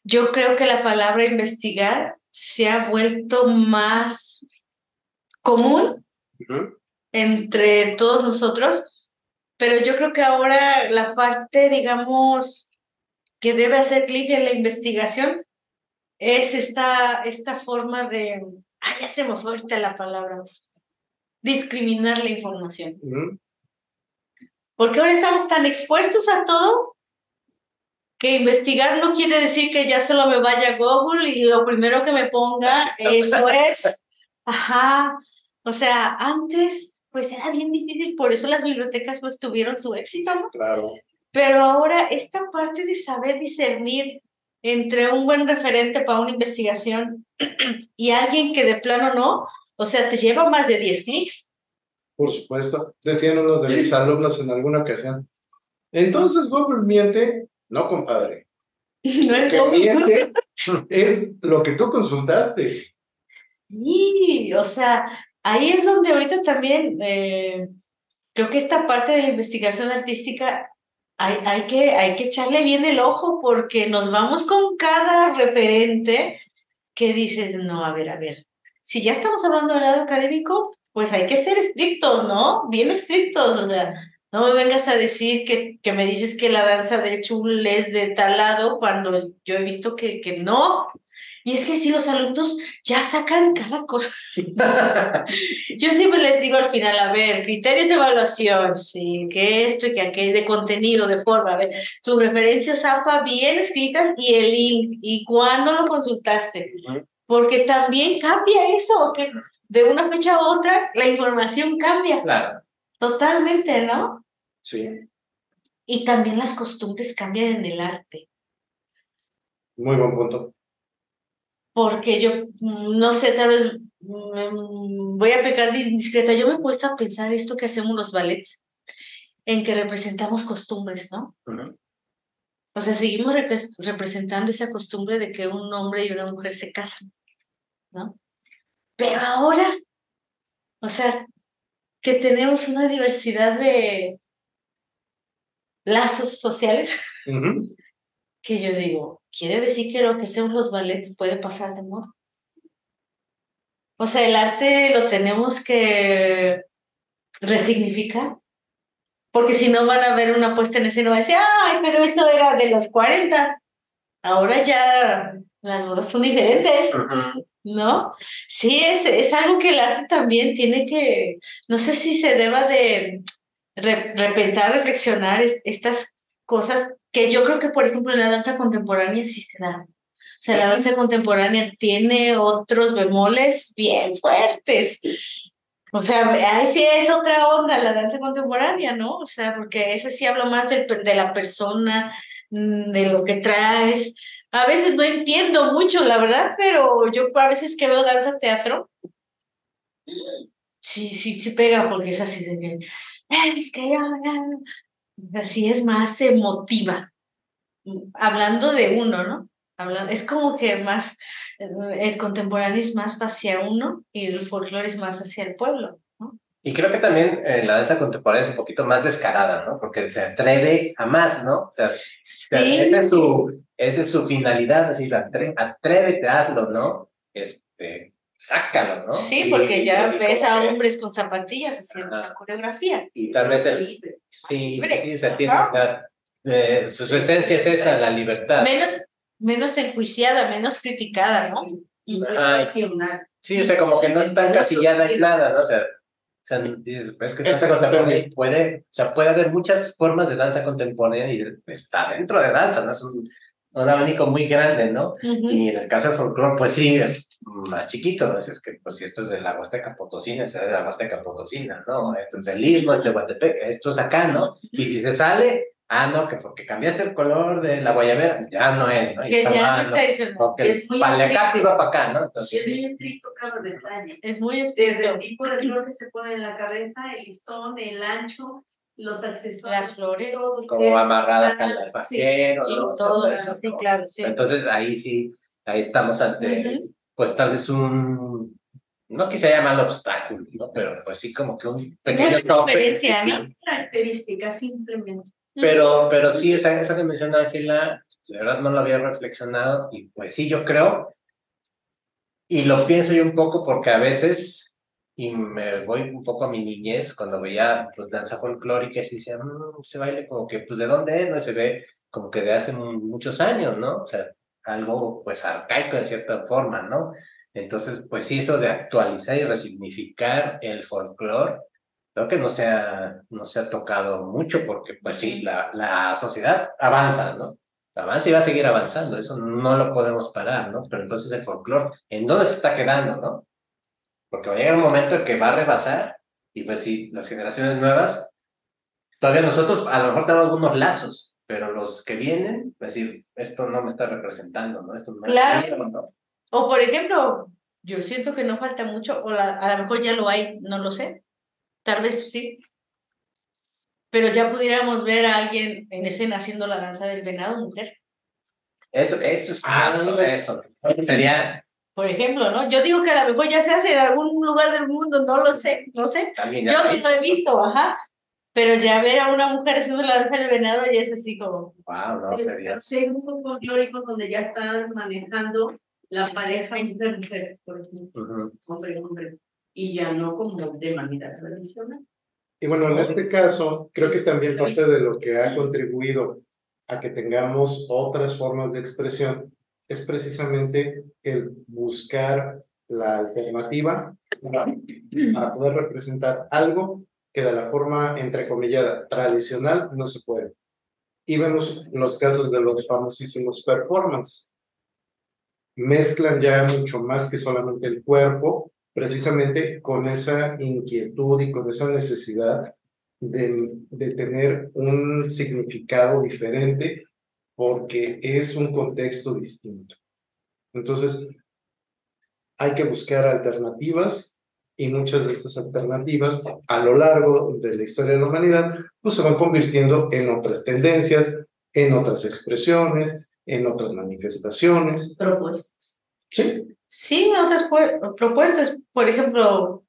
yo creo que la palabra investigar se ha vuelto más común entre todos nosotros, pero yo creo que ahora la parte, digamos, que debe hacer clic en la investigación es esta, esta forma de, ay, ya se me fue la palabra, discriminar la información. Porque ahora estamos tan expuestos a todo que investigar no quiere decir que ya solo me vaya a Google y lo primero que me ponga eso es, ajá, o sea, antes pues era bien difícil, por eso las bibliotecas pues tuvieron su éxito, ¿no? Claro. Pero ahora esta parte de saber discernir entre un buen referente para una investigación y alguien que de plano no, o sea, te lleva más de 10 clics. Por supuesto, decían unos de mis alumnos en alguna ocasión. Entonces Google miente, no compadre. No Lo que miente es lo que tú consultaste. Sí, o sea, ahí es donde ahorita también eh, creo que esta parte de la investigación artística hay, hay, que, hay que echarle bien el ojo porque nos vamos con cada referente que dice, no, a ver, a ver, si ya estamos hablando del lado académico, pues hay que ser estrictos, ¿no? Bien estrictos, o sea, no me vengas a decir que, que me dices que la danza de chul es de tal lado cuando yo he visto que, que no, y es que si los alumnos ya sacan cada cosa. Yo siempre les digo al final, a ver, criterios de evaluación, sí, que esto y que aquello, de contenido, de forma, a ver, tus referencias APA bien escritas y el link, y cuándo lo consultaste. Porque también cambia eso, que de una fecha a otra la información cambia. Claro. Totalmente, ¿no? Sí. Y también las costumbres cambian en el arte. Muy buen punto porque yo, no sé, tal vez voy a pecar discreta, yo me he puesto a pensar esto que hacemos los ballets, en que representamos costumbres, ¿no? O sea, seguimos representando esa costumbre de que un hombre y una mujer se casan, ¿no? Pero ahora, o sea, que tenemos una diversidad de lazos sociales, que yo digo, quiere decir que lo que sean los ballets puede pasar de moda. O sea, el arte lo tenemos que resignificar, porque si no van a ver una puesta en escena y decir, ay, pero eso era de los 40. Ahora ya las bodas son diferentes, ¿no? Sí, es, es algo que el arte también tiene que, no sé si se deba de repensar, reflexionar estas cosas que yo creo que, por ejemplo, en la danza contemporánea sí se da. O sea, la danza contemporánea tiene otros bemoles bien fuertes. O sea, ahí sí es otra onda la danza contemporánea, ¿no? O sea, porque ese sí habla más de, de la persona, mm, de lo que traes. A veces no entiendo mucho, la verdad, pero yo a veces que veo danza teatro, sí, sí, sí pega, porque es así de que, es que ya, así es más emotiva. Hablando de uno, ¿no? es como que más, eh, el contemporáneo es más hacia uno y el folclore es más hacia el pueblo, ¿no? Y creo que también eh, la danza contemporánea es un poquito más descarada, ¿no? Porque se atreve a más, ¿no? O sea, esa, es su, esa es su finalidad, así, atrévete, hazlo, ¿no? Este, sácalo, ¿no? Sí, porque ya ves a hombres con zapatillas haciendo una coreografía. Y tal vez el, sí, sí, se tiene, eh, su, esencia es esa, la libertad. Menos, menos enjuiciada, menos criticada, ¿no? Sí, o sea, como que no está encasillada y nada, ¿no? O sea, o sea, dices, pues que danza contemporánea puede, o sea, puede haber muchas formas de danza contemporánea y está dentro de danza, ¿no? Es un, un abanico muy grande, ¿no? Y en el caso del folclore, pues sí, es más chiquito, ¿no? Es que, pues si esto es de la Huasteca Potosina, es de la Huasteca Potosina, ¿no? Esto es del Istmo, de Guatepec, esto es acá, ¿no? Y si se sale, ah, no, que porque cambiaste el color de la guayabera, ya no es, ¿no? que ya no está diciendo. Porque es muy Paleacate iba para acá, ¿no? Entonces, es muy estricto cada detalle. Es muy estricto. Desde el tipo de flor que se pone en la cabeza, el listón, el ancho, los accesorios. Las flores. Como amarrada con el vaquero, sí, ¿no? todo eso, sí, claro, sí. Entonces, ahí sí, ahí estamos ante, pues tal vez un, no quise llamarlo obstáculo, ¿no? Pero pues sí como que un pequeño tope. Una característica simplemente. Pero, pero sí, esa, esa que menciona Ángela, de verdad no lo había reflexionado y pues sí, yo creo, y lo pienso yo un poco porque a veces, y me voy un poco a mi niñez, cuando veía pues danza folclórica y decía, mmm, se baile como que, pues de dónde es, no se ve como que de hace muchos años, ¿no? O sea, algo pues arcaico en cierta forma, ¿no? Entonces, pues sí, eso de actualizar y resignificar el folclore, creo que no se ha, no se ha tocado mucho porque, pues sí, la, la sociedad avanza, ¿no? Avanza y va a seguir avanzando, eso no lo podemos parar, ¿no? Pero entonces el folclore, ¿en dónde se está quedando, no? Porque va a llegar un momento en que va a rebasar y pues sí, las generaciones nuevas, todavía nosotros a lo mejor tenemos algunos lazos, pero los que vienen, pues decir, esto no me está representando, ¿no? Esto no claro. ¿no? O por ejemplo, yo siento que no falta mucho, o a lo mejor ya lo hay, no lo sé. Tal vez sí. Pero ya pudiéramos ver a alguien en escena haciendo la danza del venado, mujer. Eso, eso es ah, eso. Sería. Por ejemplo, ¿no? Yo digo que a lo mejor ya se hace en algún lugar del mundo, no lo sé, no sé. Yo lo he visto, ajá. Pero ya ver a una mujer haciendo la danza del venado ya es así como. Wow, no, sería. Hay grupos folclóricos donde ya están manejando la pareja mujer-mujer, por ejemplo, hombre-hombre, y ya no como de manera tradicional. Y bueno, en este caso, creo que también parte de lo que ha contribuido a que tengamos otras formas de expresión es precisamente el buscar la alternativa para poder representar algo que de la forma entrecomillada tradicional no se puede. Y vemos los casos de los famosísimos performance, mezclan ya mucho más que solamente el cuerpo, precisamente con esa inquietud y con esa necesidad de, de tener un significado diferente porque es un contexto distinto. Entonces, hay que buscar alternativas y muchas de estas alternativas a lo largo de la historia de la humanidad pues se van convirtiendo en otras tendencias, en otras expresiones, en otras manifestaciones. Propuestas. Sí. Sí, otras propuestas. Por ejemplo,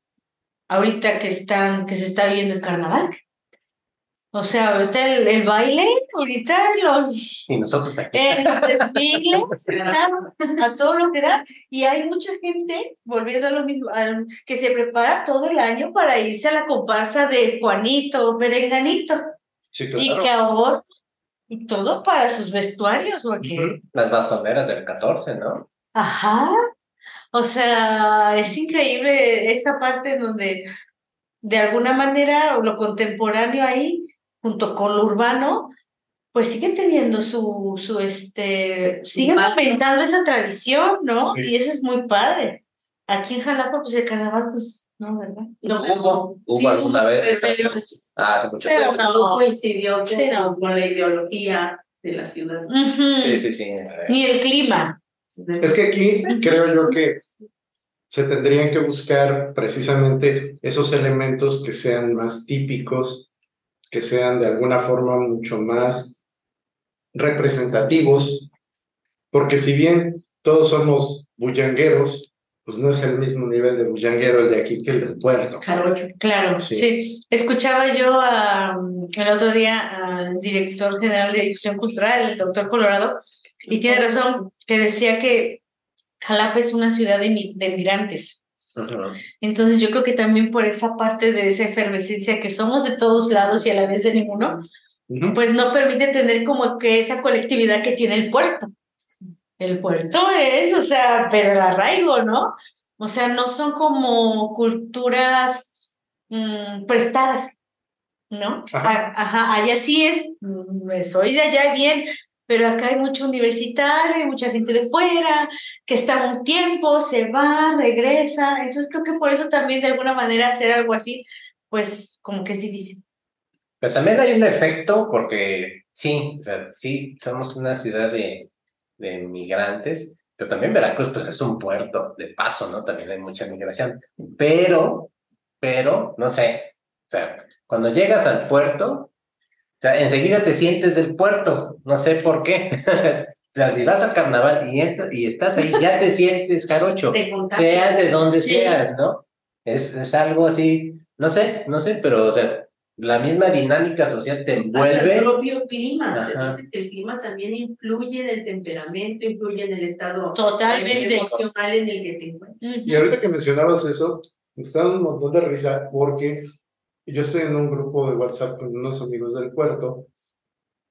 ahorita que están, que se está viendo el carnaval. O sea, ahorita el, baile, ahorita los... Y nosotros aquí. a todo lo que da. Y hay mucha gente, volviendo a lo mismo, que se prepara todo el año para irse a la comparsa de Juanito, Perenganito. Sí, claro. Y que ahora y todo para sus vestuarios, ¿o qué? Las bastoneras del 14, ¿no? Ajá. O sea, es increíble esa parte donde de alguna manera lo contemporáneo ahí, junto con lo urbano, pues siguen teniendo su, su este, siguen aumentando esa tradición, ¿no? Y eso es muy padre. Aquí en Jalapa, pues el carnaval, pues, no, ¿verdad? No, hubo, hubo alguna vez. Ah, hace mucho Pero no coincidió con, la ideología de la ciudad. Sí, sí, sí. Ni el clima. Es que aquí creo yo que se tendrían que buscar precisamente esos elementos que sean más típicos, que sean de alguna forma mucho más representativos, porque si bien todos somos bullangueros, pues no es el mismo nivel de bullanguero el de aquí que el del puerto. Claro, claro, sí. Escuchaba yo el otro día al director general de Difusión Cultural, el doctor Colorado, y tiene razón, que decía que Jalapa es una ciudad de, de migrantes. Entonces yo creo que también por esa parte de esa efervescencia que somos de todos lados y a la vez de ninguno, pues no permite tener como que esa colectividad que tiene el puerto. El puerto es, o sea, pero el arraigo, ¿no? O sea, no son como culturas mm, prestadas, ¿no? Ajá. allá sí es, mm, soy de allá bien, pero acá hay mucho universitario, hay mucha gente de fuera, que está un tiempo, se va, regresa, entonces creo que por eso también de alguna manera hacer algo así, pues como que es difícil. Pero también hay un efecto porque sí, o sea, sí, somos una ciudad de de migrantes, pero también Veracruz pues es un puerto de paso, ¿no? También hay mucha migración, pero, pero, no sé, o sea, cuando llegas al puerto, sea, enseguida te sientes del puerto, no sé por qué. O sea, si vas al carnaval y, y estás ahí, ya te sientes carocho, seas de donde seas, ¿no? Es, es algo así, no sé, no sé, pero, o sea, la misma dinámica social te Hasta envuelve. el propio clima. Ajá. Se dice que el clima también influye en el temperamento, influye en el estado Totalmente. emocional en el que te encuentras. Y ahorita que mencionabas eso, me está dando un montón de risa porque yo estoy en un grupo de WhatsApp con unos amigos del puerto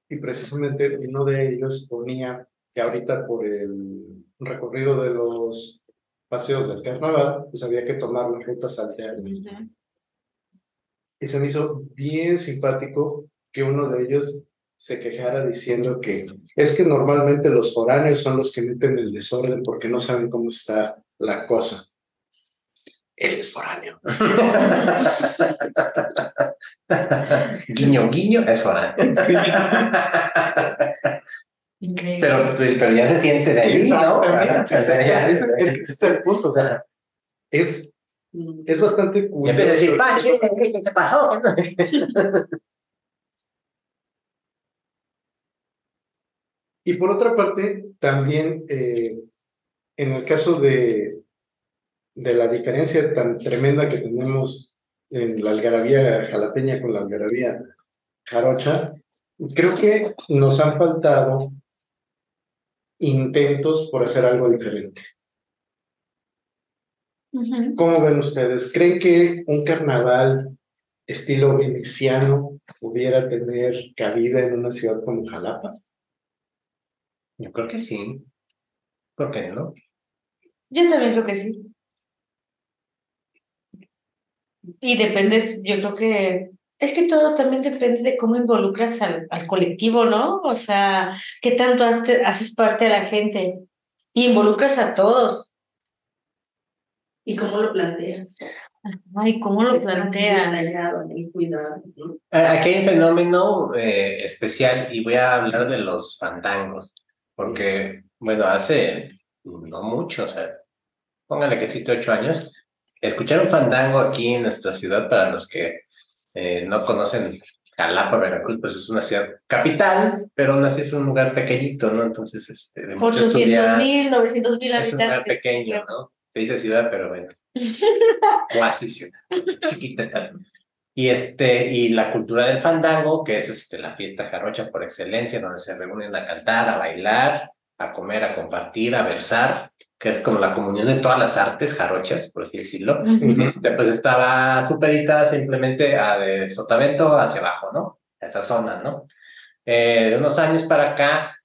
y precisamente uno de ellos ponía que ahorita por el recorrido de los paseos del carnaval, pues había que tomar las rutas alternas. Y se me hizo bien simpático que uno de ellos se quejara diciendo que es que normalmente los foráneos son los que meten el desorden porque no saben cómo está la cosa. Él es foráneo. guiño, guiño, es foráneo. Increíble. Pero, pues, pero ya se siente de ahí, ¿no? Exactamente. O sea, ya- Ese, ese es el punto. O sea, es, Mm. es bastante Y empieza a decir, curioso. Pache, ¿qué te pasó? Y por otra parte, también eh, en el caso de, de la diferencia tan tremenda que tenemos en la algarabía jalapeña con la algarabía jarocha, creo que nos han faltado intentos por hacer algo diferente. ¿Cómo ven ustedes? ¿Creen que un carnaval estilo veneciano pudiera tener cabida en una ciudad como Jalapa? Yo creo que sí. ¿Por qué no? Yo también creo que sí. Y depende, yo creo que es que todo también depende de cómo involucras al, al colectivo, ¿no? O sea, qué tanto hace- haces parte de la gente y involucras a todos. ¿Y cómo lo planteas? Ay, ¿cómo lo planteas? Aquí hay un fenómeno eh, especial y voy a hablar de los fandangos, porque, bueno, hace no mucho, o sea, póngale que siete, ocho años, escuchar un fandango aquí en nuestra ciudad, para los que eh, no conocen Jalapa, Veracruz, pues es una ciudad capital, pero aún así es un lugar pequeñito, ¿no? Entonces, este, de mucho 800 estudiar, mil, 900 mil es un lugar habitantes. pequeño, ¿no? Se dice ciudad, pero bueno, cuasi ciudad, chiquita. Y, este, y la cultura del fandango, que es este, la fiesta jarocha por excelencia, donde se reúnen a cantar, a bailar, a comer, a compartir, a versar, que es como la comunión de todas las artes jarochas, por así decirlo. Este, pues estaba supeditada simplemente a de Sotavento hacia abajo, ¿no? A esa zona, ¿no? Eh, de unos años para acá,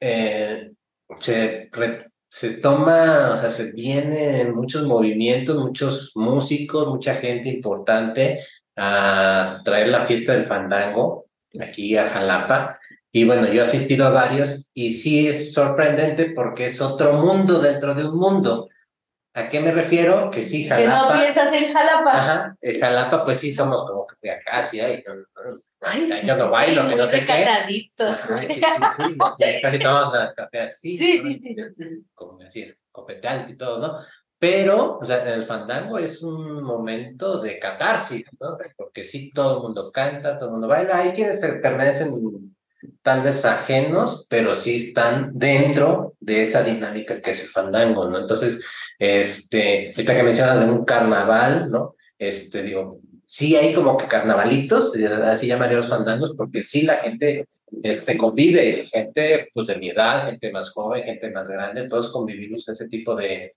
eh, se, re- se toma, o sea, se vienen muchos movimientos, muchos músicos, mucha gente importante a traer la fiesta del fandango aquí a Jalapa. Y bueno, yo he asistido a varios y sí es sorprendente porque es otro mundo dentro de un mundo. ¿A qué me refiero? Que sí, Que no Jalapa. piensas en Jalapa. Ajá, el Jalapa, pues sí, somos como que de acá, sí, ay, yo, Ay, yo no bailo, que no sé qué. Ajá, sí, sí, sí, sí, casi tomamos la café así, Sí, ¿no? sí, sí. como decir, copetante y todo, ¿no? Pero, o sea, en el fandango es un momento de catarsis, ¿no? Porque sí, todo el mundo canta, todo el mundo baila. Hay quienes permanecen tal vez ajenos, pero sí están dentro de esa dinámica que es el fandango, ¿no? Entonces, este, ahorita que mencionas de un carnaval, ¿no? Este, digo, sí hay como que carnavalitos, eh, así llamaría los fandangos, porque sí la gente este, convive, gente pues de mi edad, gente más joven, gente más grande, todos convivimos en ese tipo de,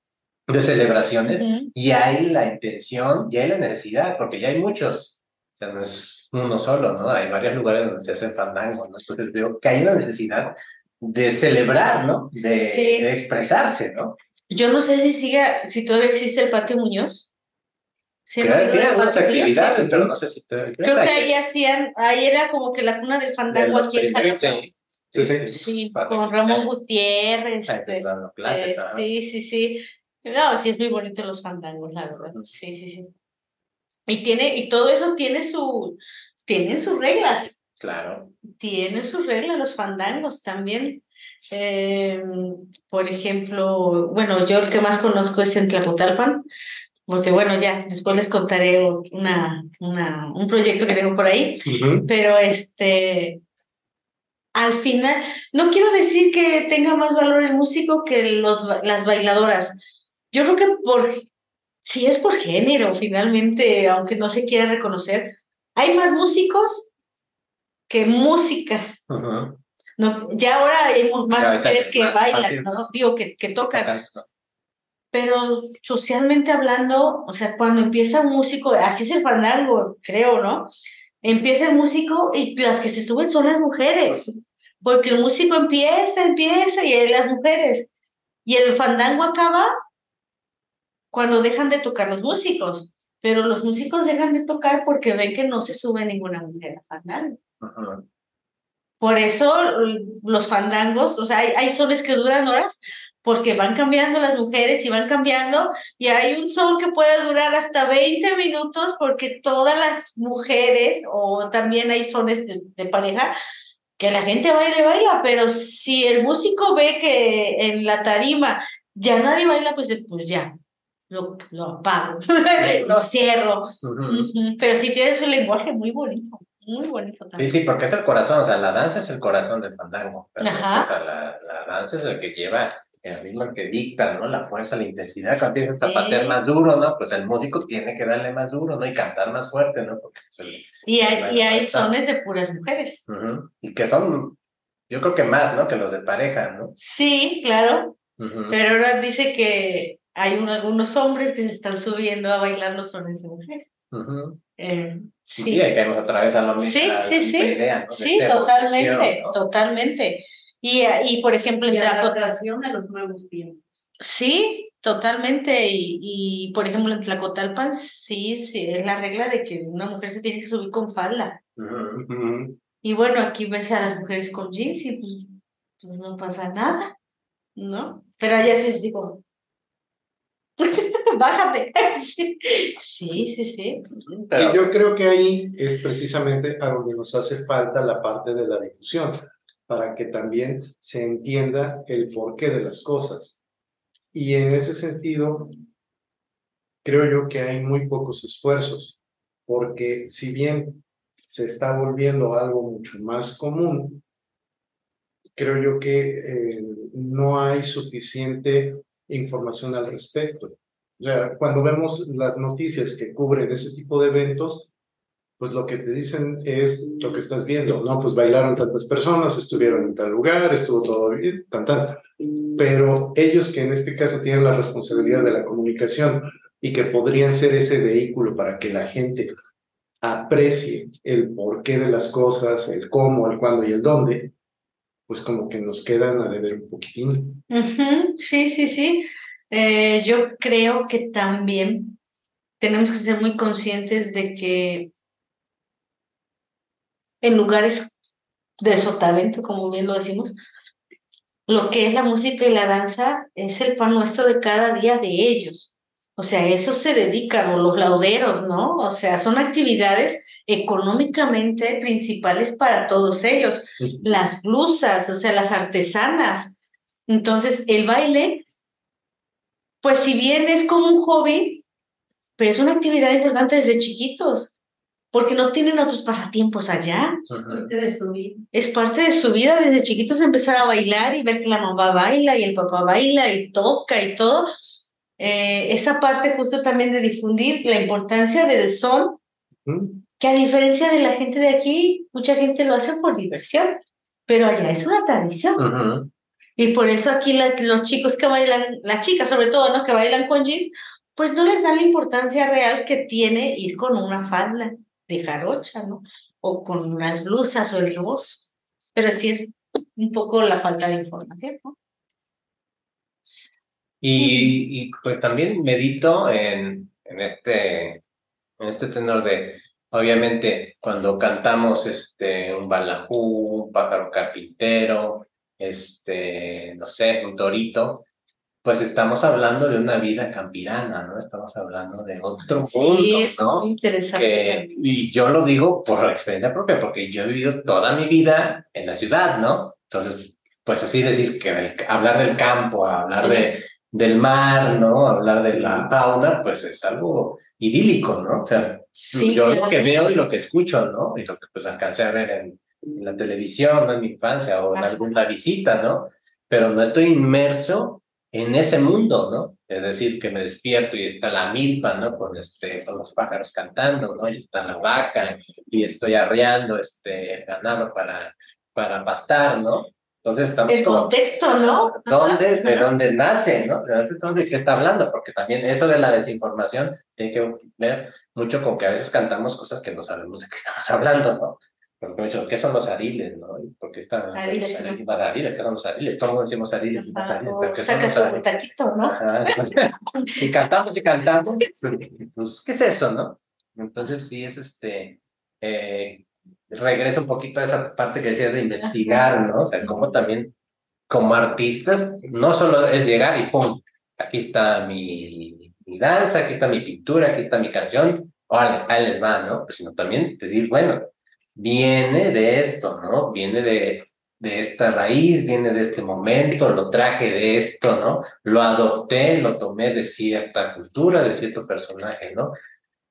de celebraciones Ujú. y hay la intención y hay la necesidad, porque ya hay muchos, o sea, no es uno solo, ¿no? Hay varios lugares donde se hacen fandangos, ¿no? Entonces veo que hay una necesidad de celebrar, ¿no? De, Sí. de expresarse, ¿no? Yo no sé si siga, si todavía existe el Patio Muñoz. Creo que del algunas actividades, pero no sé si... te- Creo que ahí hacían, ahí era como que la cuna del de fandango aquí en Jalapa. sí, Sí, sí, con Ramón Gutiérrez. Este, clases, eh, sí, sí, sí. No, sí es muy bonito los fandangos, la verdad. Sí, sí, sí. Y tiene, y todo eso tiene su, sus reglas. Claro. tienen sus reglas los fandangos también. Eh, por ejemplo, bueno, yo el que más conozco es en Tlacotalpan, porque bueno, ya después les contaré una, una, un proyecto que tengo por ahí, pero este, al final, no quiero decir que tenga más valor el músico que los, las bailadoras. Yo creo que por, si es por género, finalmente, aunque no se quiera reconocer, hay más músicos que músicas. No, ya ahora hay más mujeres que bailan, ¿no? Digo, que, que tocan. Pero socialmente hablando, o sea, cuando empieza un músico, así es el fandango, creo, ¿no? Empieza el músico y las que se suben son las mujeres, porque el músico empieza, empieza y hay las mujeres. Y el fandango acaba cuando dejan de tocar los músicos, pero los músicos dejan de tocar porque ven que no se sube ninguna mujer a fandango. Por eso los fandangos, o sea, hay, hay sones que duran horas porque van cambiando las mujeres y van cambiando y hay un son que puede durar hasta 20 minutos porque todas las mujeres o también hay sones de, pareja que la gente baila y baila, pero si el músico ve que en la tarima ya nadie baila, pues, pues ya, lo, lo apago, lo cierro. Pero sí tiene su lenguaje muy bonito. Muy bonito también. Sí, sí, porque es el corazón, o sea, la danza es el corazón del fandango. O sea, la, la danza es el que lleva el ritmo que dicta, ¿no? La fuerza, la intensidad, cuando empieza a zapatear más duro, ¿no? Pues el músico tiene que darle más duro, ¿no? Y cantar más fuerte, ¿no? Porque, y hay, y hay sones de puras mujeres. Y que son, yo creo que más, ¿no? Que los de pareja, ¿no? Sí, claro. Pero ahora dice que hay algunos hombres que se están subiendo a bailar los sones de mujeres. Eh, sí. sí, ahí caemos otra vez a lo mismo. Sí, sí, sí. sí, totalmente, totalmente. Y, y por ejemplo, en adaptación a los nuevos tiempos. Sí, totalmente. Y, y, por ejemplo, en Tlacotalpan, sí, sí, es la regla de que una mujer se tiene que subir con falda. Y bueno, aquí ves a las mujeres con jeans y pues, pues no pasa nada, ¿no? Pero allá sí digo, bájate. sí, sí, sí. Y yo creo que ahí es precisamente a donde nos hace falta la parte de la difusión para que también se entienda el porqué de las cosas. Y en ese sentido, creo yo que hay muy pocos esfuerzos, porque si bien se está volviendo algo mucho más común, creo yo que eh, no hay suficiente información al respecto. O sea, cuando vemos las noticias que cubren ese tipo de eventos, pues lo que te dicen es lo que estás viendo, ¿no? Pues bailaron tantas personas, estuvieron en tal lugar, estuvo todo bien, tan, tan. Pero ellos que en este caso tienen la responsabilidad de la comunicación y que podrían ser ese vehículo para que la gente aprecie el porqué de las cosas, el cómo, el cuándo y el dónde, pues como que nos quedan a deber un poquitín. Sí, sí, sí. Eh, yo creo que también tenemos que ser muy conscientes de que en lugares de sotavento, como bien lo decimos, lo que es la música y la danza es el pan nuestro de cada día de ellos. O sea, eso se dedican, o los lauderos, ¿no? O sea, son actividades económicamente principales para todos ellos. Las blusas, o sea, las artesanas. Entonces, el baile, pues si bien es como un hobby, pero es una actividad importante desde chiquitos porque no tienen otros pasatiempos allá. Es parte de su vida. Es parte de su vida desde chiquitos empezar a bailar y ver que la mamá baila y el papá baila y toca y todo. Eh, esa parte justo también de difundir la importancia del son, que a diferencia de la gente de aquí, mucha gente lo hace por diversión, pero allá es una tradición. Y por eso aquí los chicos que bailan, las chicas sobre todo, ¿no? Que bailan con jeans, pues no les dan la importancia real que tiene ir con una falda de jarocha, ¿no? O con unas blusas o el rebozo. Pero sí es un poco la falta de información, ¿no? Y, y pues también medito en, en, este, en este tenor de, obviamente, cuando cantamos este, un balajú, un pájaro carpintero, este, no sé, un torito, pues estamos hablando de una vida campirana, ¿no? Estamos hablando de otro mundo, ¿no? interesante. y yo lo digo por experiencia propia, porque yo he vivido toda mi vida en la ciudad, ¿no? Entonces, pues así decir que hablar del campo, hablar de, del mar, ¿no? Hablar de la fauna, pues es algo idílico, ¿no? O sea, yo lo que veo y lo que escucho, ¿no? Y lo que pues alcancé a ver en, la televisión, ¿no? en mi infancia o en alguna visita, ¿no? Pero no estoy inmerso en ese mundo, ¿no? Es decir, que me despierto y está la milpa, ¿no? Con, este, con los pájaros cantando, ¿no? Y está la vaca y estoy arreando este ganado para, para pastar, ¿no? Entonces estamos El contexto, ¿no? ¿Dónde, ¿De dónde nace, no? ¿De qué está hablando? Porque también eso de la desinformación tiene que ver mucho con que a veces cantamos cosas que no sabemos de qué estamos hablando, ¿no? Porque me dicen, ¿qué son los ariles, no? ¿Por qué están ariles, los ariles? ariles? ¿Qué son los ariles? Todos decimos ariles y ariles, pero ¿qué son los ariles? taquito, ¿no? y cantamos y cantamos, pues, ¿qué es eso, no? Entonces, sí es este... Eh, regreso un poquito a esa parte que decías de investigar, ¿no? O sea, como también como artistas, no solo es llegar y ¡pum! Aquí está mi, mi danza, aquí está mi pintura, aquí está mi canción, vale, ahí les va, ¿no? Pues sino también decir, bueno, viene de esto, ¿no? Viene de, de esta raíz, viene de este momento, lo traje de esto, ¿no? Lo adopté, lo tomé de cierta cultura, de cierto personaje, ¿no?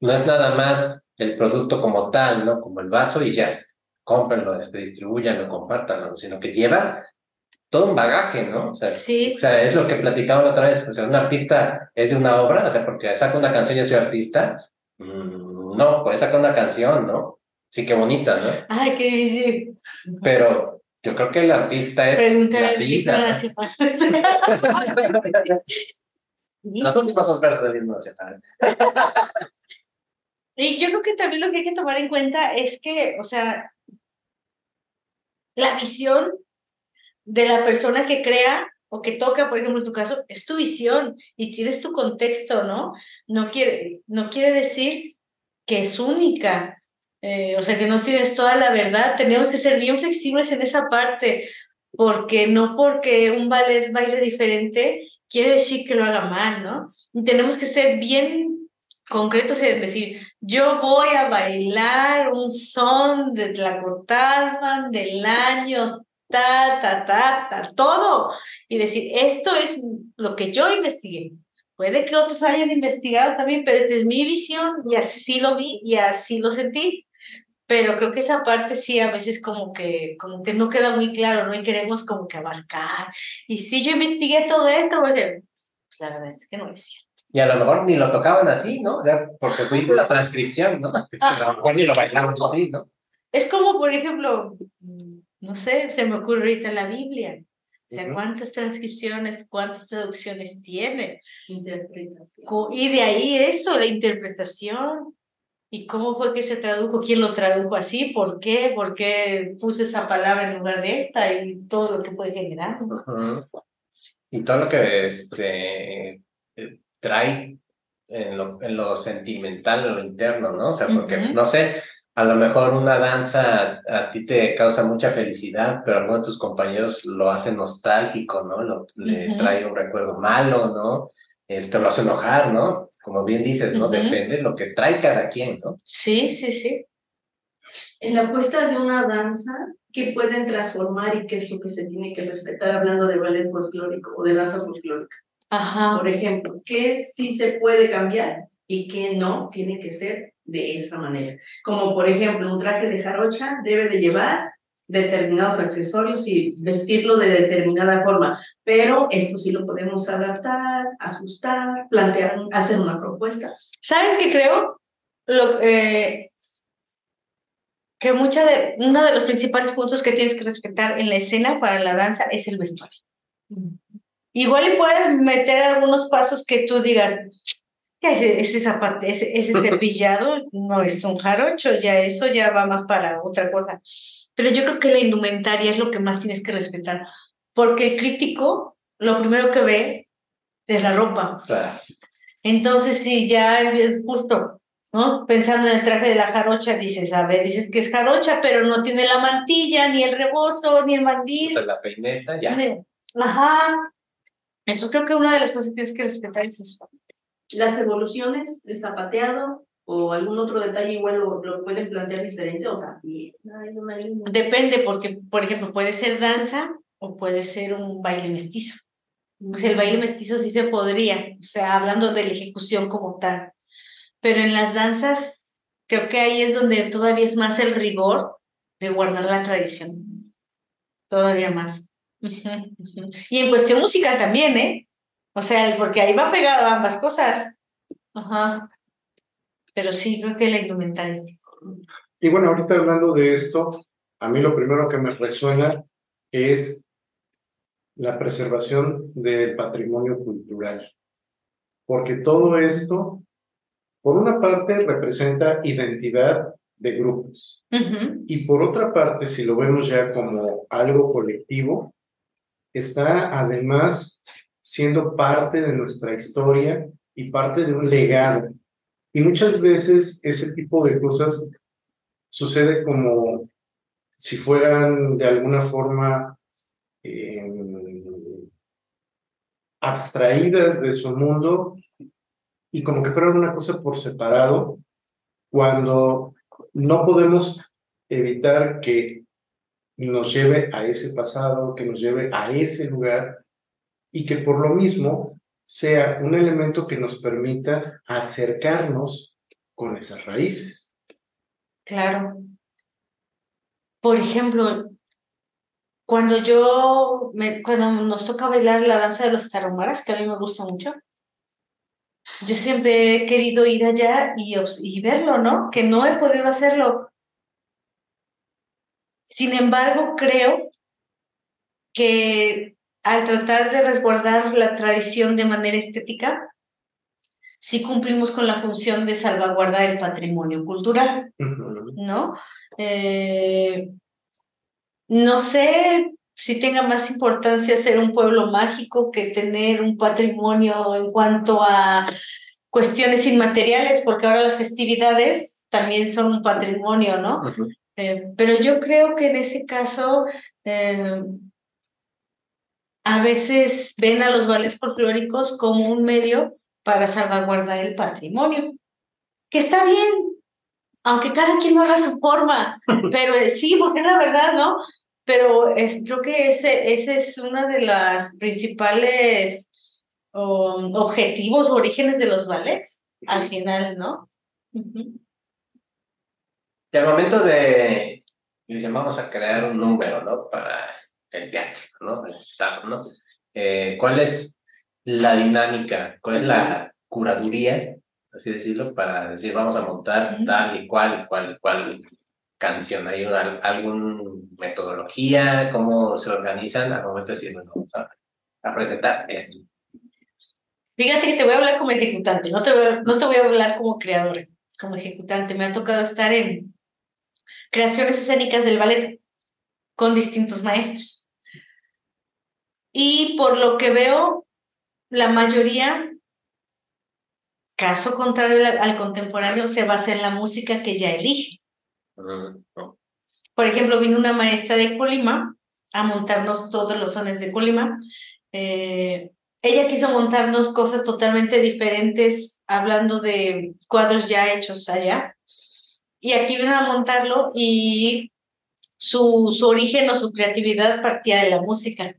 No es nada más el producto como tal, ¿no? Como el vaso y ya, cómprenlo, este, distribuyanlo, compártanlo, sino que lleva todo un bagaje, ¿no? O sea, sí. o sea, es lo que platicaba la otra vez, o sea, un artista es de una obra, o sea, porque saca una canción y soy artista, mm, no, pues saca una canción, ¿no? Sí, qué bonita, ¿no? Ay, qué difícil. Pero yo creo que el artista es la vida. Los últimos dos versos del himno nacional. Y yo creo que también lo que hay que tomar en cuenta es que, o sea, la visión de la persona que crea o que toca, por ejemplo, en tu caso, es tu visión y tienes tu contexto, ¿no? No quiere, no quiere decir que es única, eh, o sea, que no tienes toda la verdad. Tenemos que ser bien flexibles en esa parte, porque no porque un ballet baile diferente quiere decir que lo haga mal, ¿no? Y tenemos que ser bien concretos es decir, yo voy a bailar un son de Tlacotalpan del año ta, ta, ta, ta, todo. Y decir, esto es lo que yo investigué. Puede que otros hayan investigado también, pero esta es mi visión y así lo vi y así lo sentí. Pero creo que esa parte sí a veces como que, como que no queda muy claro, ¿no? Y queremos como que abarcar. Y si yo investigué todo esto, pues la verdad es que no es cierto. Y a lo mejor ni lo tocaban así, ¿no? O sea, porque fuiste la transcripción, ¿no? A lo mejor ni lo bailaban así, ¿no? Es como, por ejemplo, no sé, se me ocurre ahorita la Biblia. O sea, ¿cuántas transcripciones, cuántas traducciones tiene? Interpretación. Y de ahí eso, la interpretación. ¿Y cómo fue que se tradujo? ¿Quién lo tradujo así? ¿Por qué? ¿Por qué puso esa palabra en lugar de esta? Y todo lo que puede generar. Y todo lo que este, trae en lo, en lo sentimental, en lo interno, ¿no? O sea, porque, no sé, a lo mejor una danza a, ti te causa mucha felicidad, pero algunos de tus compañeros lo hacen nostálgico, ¿no? Lo, Le trae un recuerdo malo, ¿no? Esto lo hace enojar, ¿no? Como bien dices, ¿no? Depende de lo que trae cada quien, ¿no? Sí, sí, sí. En la puesta de una danza, ¿qué pueden transformar y qué es lo que se tiene que respetar hablando de ballet folclórico o de danza folclórica? Ajá. Por ejemplo, ¿qué sí se puede cambiar y qué no tiene que ser de esa manera? Como por ejemplo, un traje de jarocha debe de llevar determinados accesorios y vestirlo de determinada forma, pero esto sí lo podemos adaptar, ajustar, plantear, hacer una propuesta. ¿Sabes qué creo? Lo, eh, que mucha de, uno de los principales puntos que tienes que respetar en la escena para la danza es el vestuario. Igual y puedes meter algunos pasos que tú digas, ese, ese, ese, ese cepillado no es un jarocho, ya eso ya va más para otra cosa. Pero yo creo que la indumentaria es lo que más tienes que respetar, porque el crítico lo primero que ve es la ropa. Entonces, si ya es justo, ¿no? Pensando en el traje de la jarocha, dices, a ver, dices que es jarocha, pero no tiene la mantilla, ni el rebozo, ni el mandil. La peineta, ya. Ajá. Entonces creo que una de las cosas que tienes que respetar es eso. Las evoluciones, el zapateado o algún otro detalle igual lo, lo pueden plantear diferente o también. Depende, porque, por ejemplo, puede ser danza o puede ser un baile mestizo. Sea, el baile mestizo sí se podría, o sea, hablando de la ejecución como tal. Pero en las danzas, creo que ahí es donde todavía es más el rigor de guardar la tradición. Todavía más. Y en cuestión musical también, ¿eh? O sea, porque ahí va pegado ambas cosas. Ajá. Pero sí, creo que la indumentaria. Y bueno, ahorita hablando de esto, a mí lo primero que me resuena es la preservación del patrimonio cultural. Porque todo esto, por una parte, representa identidad de grupos. Y por otra parte, si lo vemos ya como algo colectivo, está además siendo parte de nuestra historia y parte de un legado. Y muchas veces ese tipo de cosas sucede como si fueran de alguna forma em, abstraídas de su mundo y como que fueran una cosa por separado, cuando no podemos evitar que nos lleve a ese pasado, que nos lleve a ese lugar y que por lo mismo sea un elemento que nos permita acercarnos con esas raíces. Claro. Por ejemplo, cuando yo, me, cuando nos toca bailar la danza de los tarahumaras, que a mí me gusta mucho, yo siempre he querido ir allá y, y verlo, ¿no? Que no he podido hacerlo. Sin embargo, creo que al tratar de resguardar la tradición de manera estética, sí cumplimos con la función de salvaguardar el patrimonio cultural, ¿no? Eh, no sé si tenga más importancia ser un pueblo mágico que tener un patrimonio en cuanto a cuestiones inmateriales, porque ahora las festividades también son un patrimonio, ¿no? Eh, pero yo creo que en ese caso eh, a veces ven a los ballets folclóricos como un medio para salvaguardar el patrimonio, que está bien, aunque cada quien lo haga a su forma, pero eh, sí, porque es la verdad, ¿no? Pero es, creo que ese, ese es uno de los principales um, objetivos o orígenes de los ballets, al final, ¿no? Y al momento de, vamos a crear un número, ¿no? Para el teatro, ¿no? ¿no? Eh, ¿Cuál es la dinámica? ¿Cuál es la curaduría, así decirlo, para decir, vamos a montar tal y cual, cual, cual canción? ¿Hay alguna metodología? ¿Cómo se organizan al momento de decir, bueno, vamos a, presentar esto? Fíjate que te voy a hablar como ejecutante, no te, no te voy a hablar como creador, como ejecutante. Me ha tocado estar en creaciones escénicas del ballet con distintos maestros. Y por lo que veo, la mayoría, caso contrario al, contemporáneo, se basa en la música que ya elige. Por ejemplo, vino una maestra de Colima a montarnos todos los sones de Colima. Eh, ella quiso montarnos cosas totalmente diferentes, hablando de cuadros ya hechos allá. Y aquí vino a montarlo y su, su origen o su creatividad partía de la música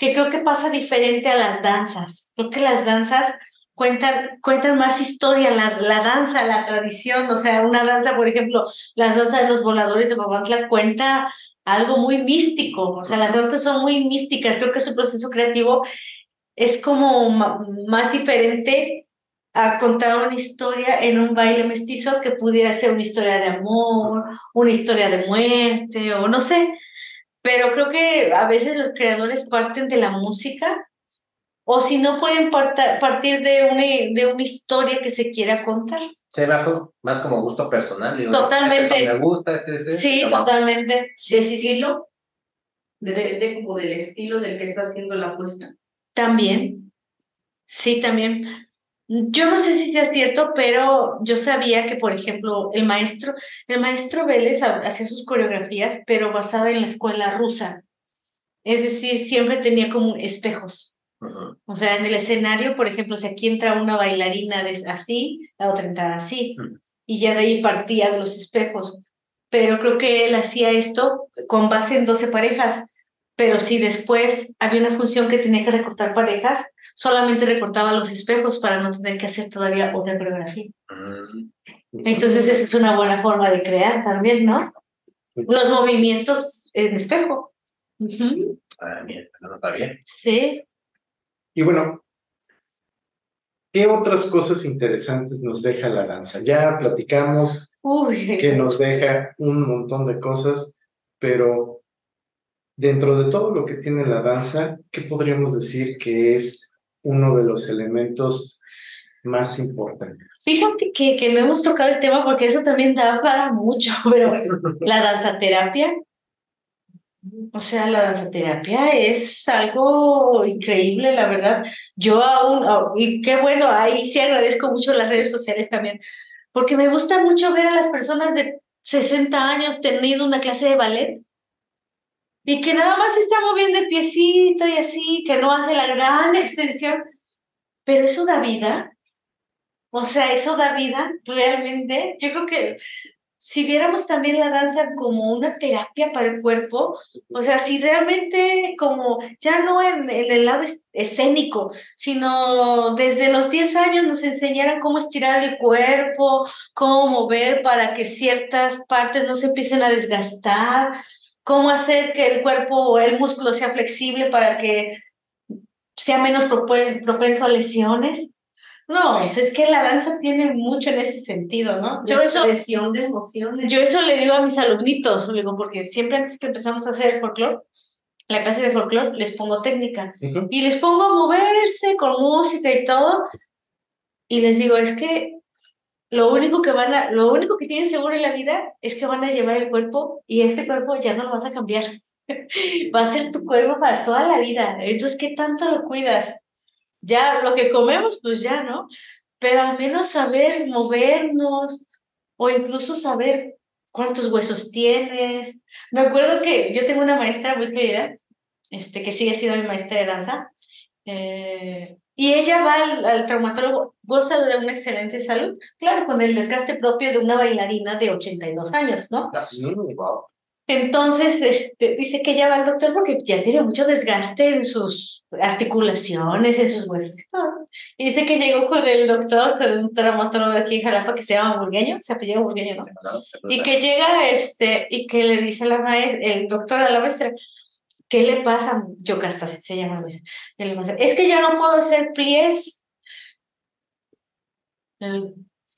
que creo que pasa diferente a las danzas. Creo que las danzas cuentan, cuentan más historia, la, la danza, la tradición, o sea, una danza, por ejemplo, las danzas de los voladores de Babantla cuenta algo muy místico, o sea, las danzas son muy místicas, creo que su proceso creativo es como más diferente a contar una historia en un baile mestizo que pudiera ser una historia de amor, una historia de muerte, o no sé, pero creo que a veces los creadores parten de la música o si no pueden partir de una, de una historia que se quiera contar. Se va más como gusto personal. totalmente. me gusta, este, este, sí, totalmente. Sí, sí, sí. Depende como del estilo del que está haciendo la apuesta. También. Sí, también. Yo no sé si sea cierto, pero yo sabía que, por ejemplo, el maestro, el maestro Vélez hacía sus coreografías, pero basada en la escuela rusa. Es decir, siempre tenía como espejos. O sea, en el escenario, por ejemplo, si aquí entra una bailarina de así, la otra entra así, y ya de ahí partía de los espejos. Pero creo que él hacía esto con base en 12 parejas. Pero si después había una función que tenía que recortar parejas, solamente recortaba los espejos para no tener que hacer todavía otra coreografía. Mm. Entonces esa es una buena forma de crear también, ¿no? Los movimientos en espejo. Ah, no está bien. Sí. Y bueno, ¿qué otras cosas interesantes nos deja la danza? Ya platicamos Uy, que nos deja un montón de cosas, pero dentro de todo lo que tiene la danza, ¿qué podríamos decir que es uno de los elementos más importantes? Fíjate que, que no hemos tocado el tema porque eso también da para mucho, pero la danzaterapia, o sea, la danzaterapia es algo increíble, la verdad. Yo aún, oh, y qué bueno, ahí sí agradezco mucho las redes sociales también, porque me gusta mucho ver a las personas de 60 años teniendo una clase de ballet y que nada más está moviendo el piecito y así, que no hace la gran extensión, pero eso da vida. O sea, eso da vida realmente. Yo creo que si viéramos también la danza como una terapia para el cuerpo, o sea, si realmente como ya no en, el lado es- escénico, sino desde los 10 años nos enseñaran cómo estirar el cuerpo, cómo mover para que ciertas partes no se empiecen a desgastar, cómo hacer que el cuerpo o el músculo sea flexible para que sea menos propen- propenso a lesiones. No, eso es que la danza tiene mucho en ese sentido, ¿no? Yo eso, expresión de emociones. yo eso le digo a mis alumnitos, digo, porque siempre antes que empezamos a hacer folclore, la clase de folclore, les pongo técnica Ujú. y les pongo a moverse con música y todo, y les digo, es que lo único que van a, lo único que tienen seguro en la vida es que van a llevar el cuerpo y este cuerpo ya no lo vas a cambiar. Va a ser tu cuerpo para toda la vida. Entonces, ¿qué tanto lo cuidas? Ya lo que comemos, pues ya, ¿no? Pero al menos saber movernos o incluso saber cuántos huesos tienes. Me acuerdo que yo tengo una maestra muy querida, este, que sigue siendo mi maestra de danza, eh, y ella va al, al traumatólogo, goza de una excelente salud, claro, con el desgaste propio de una bailarina de 82 años, ¿no? Wow. Entonces, este, dice que ella va al doctor porque ya tiene mucho desgaste en sus articulaciones, en sus huesos. y dice que llegó con el doctor, con un traumatólogo aquí en Jalapa que se llama Burgueño, se apellida Burgueño, ¿no? Y que llega este, y que le dice a la maestra, el doctor a la maestra, ¿qué le pasa? Se llama la maestra. ¿Qué le pasa? Es que ya no puedo hacer pliés.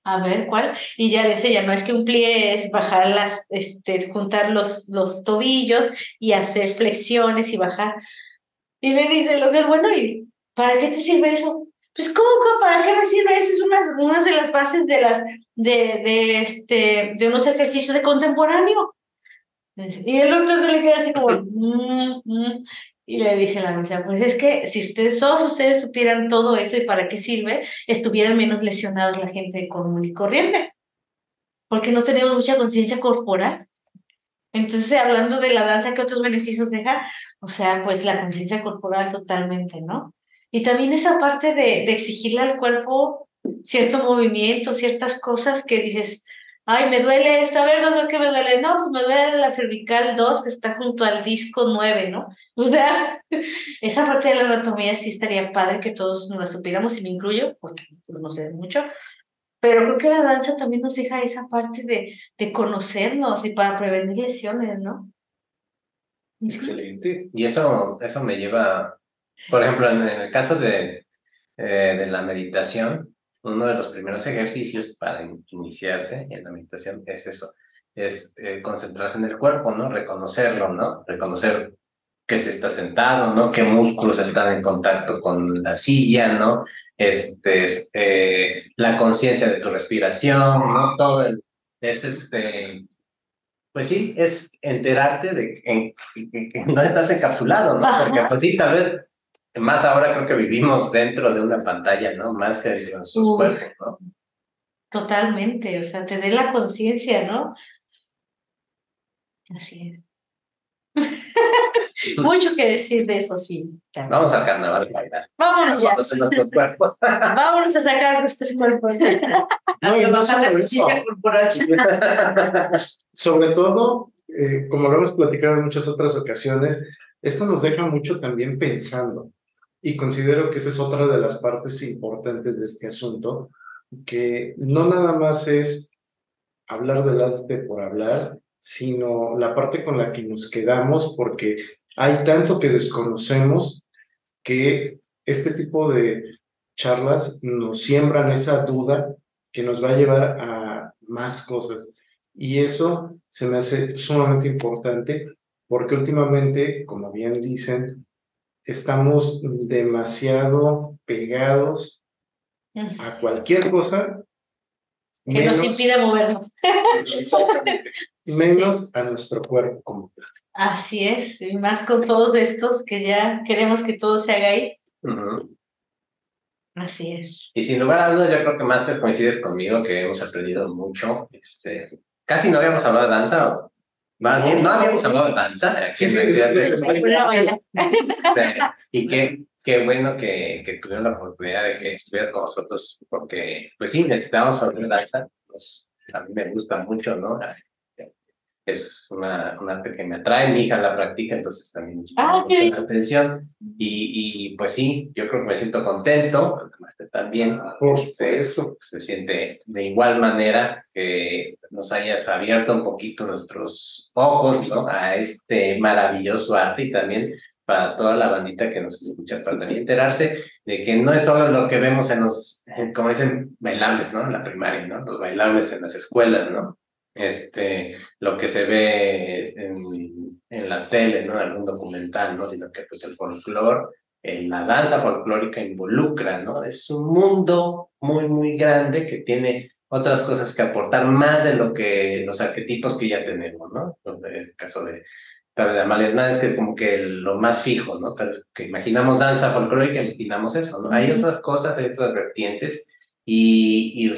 A ver, ¿cuál? Y ya dice, ya no es que un plie es bajar las, este, juntar los, los tobillos y hacer flexiones y bajar. Y le dice el doctor, bueno, ¿y para qué te sirve eso? Pues, ¿cómo, cómo, para qué me sirve eso? Es una, una de las bases de, las, de, de, este, de unos ejercicios de contemporáneo. Y el doctor se le queda así como, "Mm, mm", y le dice la maestra, pues es que si ustedes, todos ustedes supieran todo eso y para qué sirve, estuvieran menos lesionados la gente común y corriente, porque no tenemos mucha conciencia corporal. Entonces, hablando de la danza, ¿qué otros beneficios deja? O sea, pues la conciencia corporal totalmente, ¿no? Y también esa parte de, de exigirle al cuerpo cierto movimiento, ciertas cosas que dices, ay, me duele esto, a ver, ¿dónde qué me duele? No, pues me duele la cervical 2 que está junto al disco 9, ¿no? O sea, esa parte de la anatomía sí estaría padre que todos nos la supiéramos, y me incluyo, porque pues, no sé mucho, pero creo que la danza también nos deja esa parte de, de conocernos y para prevenir lesiones, ¿no? Excelente. Y eso, eso me lleva, por ejemplo, en el caso de, eh, de la meditación, uno de los primeros ejercicios para in- iniciarse en la meditación es eso, es eh, concentrarse en el cuerpo, ¿no? Reconocerlo, ¿no? Reconocer que se está sentado, ¿no? Qué músculos están en contacto con la silla, ¿no? Este, es, eh, la conciencia de tu respiración, ¿no? Todo el, es este, pues sí, es enterarte de en, en- en dónde estás encapsulado, ¿no? Porque pues sí, tal vez, más ahora creo que vivimos dentro de una pantalla, ¿no? Más que de nuestros Uf. cuerpos, ¿no? Totalmente, o sea, tener la conciencia, ¿no? Así es. Mucho que decir de eso, sí. también. Vamos al carnaval a bailar. Vámonos ya. Nuestros cuerpos. Vámonos a sacar nuestros cuerpos. No, y no solo eso. Sobre todo, eh, como lo hemos platicado en muchas otras ocasiones, esto nos deja mucho también pensando. Y considero que esa es otra de las partes importantes de este asunto, que no nada más es hablar del arte por hablar, sino la parte con la que nos quedamos, porque hay tanto que desconocemos que este tipo de charlas nos siembran esa duda que nos va a llevar a más cosas. Y eso se me hace sumamente importante porque últimamente, como bien dicen, estamos demasiado pegados a cualquier cosa. Que nos impida movernos. Menos a nuestro cuerpo como tal. Así es, y más con todos estos que ya queremos que todo se haga ahí. Así es. Y sin lugar a dudas, yo creo que más te coincides conmigo que hemos aprendido mucho. Este, casi no habíamos hablado de danza, más bien, no habíamos hablado de danza. Sí, sí, y qué, qué bueno que, que tuvieron la oportunidad de que estuvieras con nosotros, porque, pues sí, necesitamos hablar de danza. Pues, a mí me gusta mucho, ¿no? Es una, una arte que me atrae, mi hija la practica, entonces también ah, mucha atención. Y, y pues sí, yo creo que me siento contento, también. Por supuesto. Se siente de igual manera que nos hayas abierto un poquito nuestros ojos ¿no? a este maravilloso arte y también para toda la bandita que nos escucha, para también enterarse de que no es solo lo que vemos en los, como dicen, bailables, ¿no? En la primaria, ¿no? Los bailables en las escuelas, ¿no? Este, lo que se ve en, en la tele, ¿no? En algún documental, ¿no? Sino que pues el folclore en la danza folclórica involucra, ¿no? Es un mundo muy, muy grande que tiene otras cosas que aportar más de lo que los arquetipos que ya tenemos, ¿no? En el caso de, de Amalia es que como que lo más fijo, ¿no? Pero que imaginamos danza folclórica, imaginamos eso, ¿no? Hay otras cosas, hay otras vertientes y, y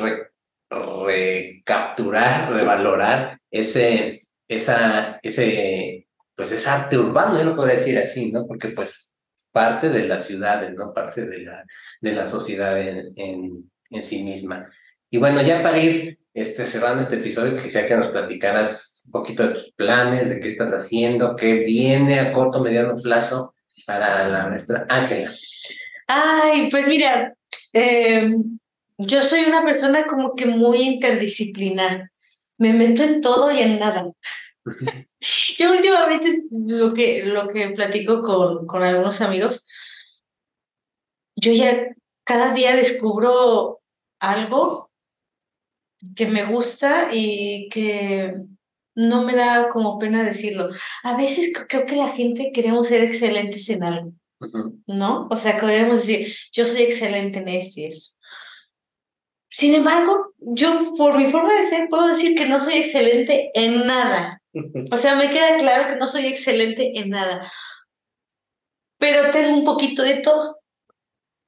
recapturar, revalorar ese, esa, ese, pues ese arte urbano, yo lo puedo decir así, ¿no? Porque pues parte de las ciudades, ¿no? Parte de la, de la sociedad en, en, sí misma. Y bueno, ya para ir este, cerrando este episodio, quisiera que nos platicaras un poquito de tus planes, de qué estás haciendo, qué viene a corto, mediano plazo para la nuestra Ángela. Ay, pues mira, eh, yo soy una persona como que muy interdisciplinar. Me meto en todo y en nada. Yo últimamente lo que, lo que platico con, con algunos amigos, yo ya cada día descubro algo que me gusta y que no me da como pena decirlo. A veces creo que la gente queremos ser excelentes en algo, ¿no? O sea, queremos decir, yo soy excelente en esto y eso. Sin embargo, yo por mi forma de ser puedo decir que no soy excelente en nada. O sea, me queda claro que no soy excelente en nada, pero tengo un poquito de todo.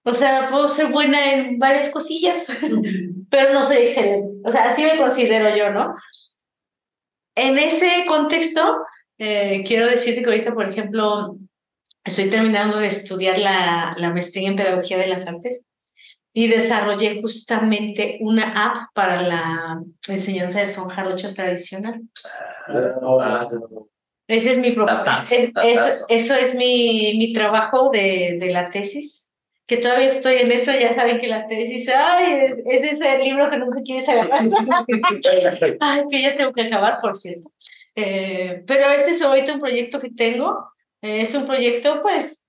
O sea, puedo ser buena en varias cosillas, pero no soy excelente. O sea, así me considero yo, ¿no? En ese contexto, eh, quiero decirte que ahorita, por ejemplo, estoy terminando de estudiar la, la maestría en Pedagogía de las Artes y desarrollé justamente una app para la enseñanza del son jarocho tradicional. Ese es mi eso, eso, es mi, mi trabajo de, de, la tesis, que todavía estoy en eso, ya saben que la tesis, ay, es, ese libro que nunca quieres agarrar. ay, que ya tengo que acabar, por cierto. Eh, pero este es ahorita un proyecto que tengo, eh, es un proyecto pues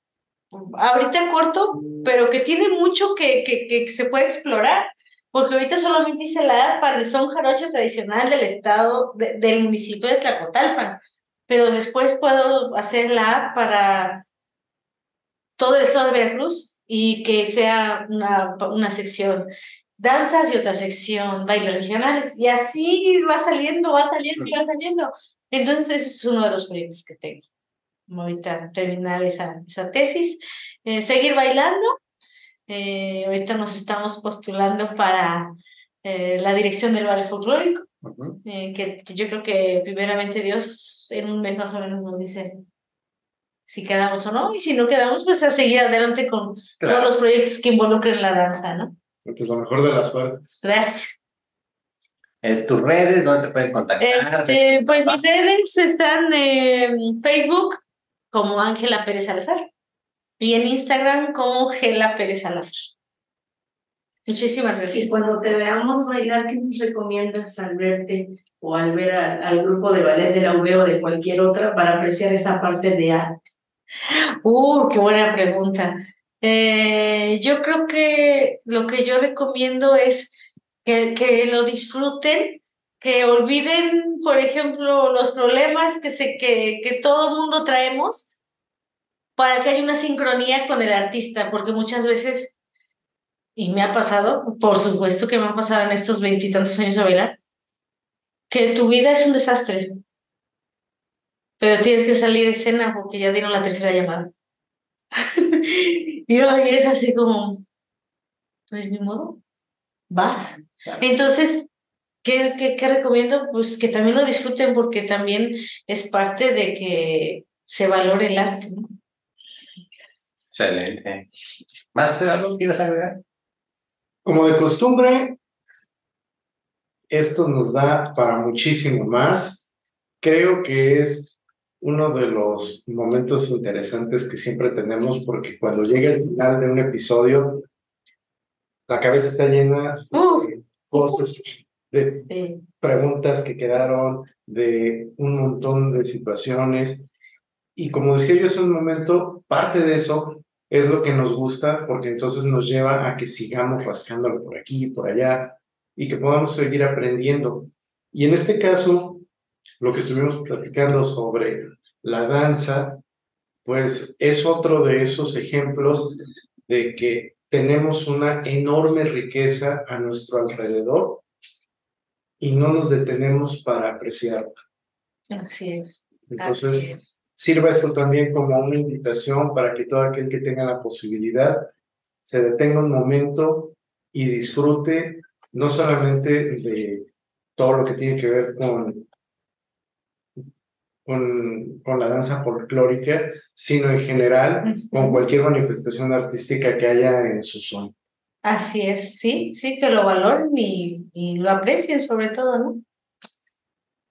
ahorita corto, pero que tiene mucho que, que, que se puede explorar, porque ahorita solamente hice la para el son jarocho tradicional del estado, del municipio de Tlacotalpan, pero después puedo hacer la para todo el estado de Veracruz y que sea una, una sección danzas y otra sección bailes regionales, y así va saliendo, va saliendo y va saliendo. Entonces, ese es uno de los proyectos que tengo ahorita terminar esa, esa tesis, eh, seguir bailando. Eh, ahorita nos estamos postulando para eh, la dirección del ballet folclórico, que, yo creo que primeramente Dios en un mes más o menos nos dice si quedamos o no, y si no quedamos, pues a seguir adelante con todos los proyectos que involucren la danza, ¿no? Pues lo mejor de las suertes. Gracias. ¿Tus redes? ¿Dónde te pueden contactar? Este, pues mis redes están en Facebook, como Ángela Pérez Salazar y en Instagram como Gela Pérez Salazar. Muchísimas gracias. Y cuando te veamos bailar, ¿qué nos recomiendas al verte o al ver al grupo de ballet de la UB o de cualquier otra para apreciar esa parte de arte? Uh, qué buena pregunta. Eh, yo creo que lo que yo recomiendo es que, que lo disfruten, que olviden, por ejemplo, los problemas que, se, que, que todo mundo traemos para que haya una sincronía con el artista, porque muchas veces, y me ha pasado, por supuesto que me ha pasado en estos veintitantos años a bailar, que tu vida es un desastre, pero tienes que salir de escena porque ya dieron la tercera llamada. y hoy es así como, pues ni modo, vas. Entonces, ¿qué, qué, ¿qué recomiendo? Pues que también lo disfruten porque también es parte de que se valore el arte. ¿no? Excelente. ¿Más te algo quieres agregar? Como de costumbre, esto nos da para muchísimo más. Creo que es uno de los momentos interesantes que siempre tenemos porque cuando llega el final de un episodio, la cabeza está llena de cosas, de Sí. preguntas que quedaron, de un montón de situaciones. Y como decía yo hace un momento, parte de eso es lo que nos gusta porque entonces nos lleva a que sigamos rascándolo por aquí y por allá y que podamos seguir aprendiendo. Y en este caso, lo que estuvimos platicando sobre la danza, pues es otro de esos ejemplos de que tenemos una enorme riqueza a nuestro alrededor y no nos detenemos para apreciarla. Así es. Entonces, así es. sirva esto también como una invitación para que todo aquel que tenga la posibilidad se detenga un momento y disfrute no solamente de todo lo que tiene que ver con, con, con la danza folclórica, sino en general con cualquier manifestación artística que haya en su zona. Así es, sí, sí, que lo valoren y, y lo aprecien sobre todo, ¿no?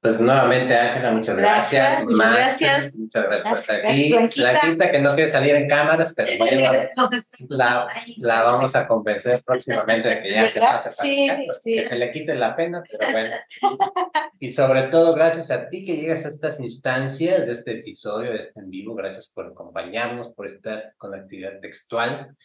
Pues nuevamente, Ángela, muchas gracias. Gracias, muchas gracias. Muchas gracias por estar aquí. Blanquita. Que no quiere salir en cámaras, pero la, la vamos a convencer próximamente de que ya se pase para Sí, acá, sí, pues, sí. que se le quite la pena, pero bueno. Y sobre todo, gracias a ti que llegas a estas instancias de este episodio, de este en vivo. Gracias por acompañarnos, por estar con la actividad textual.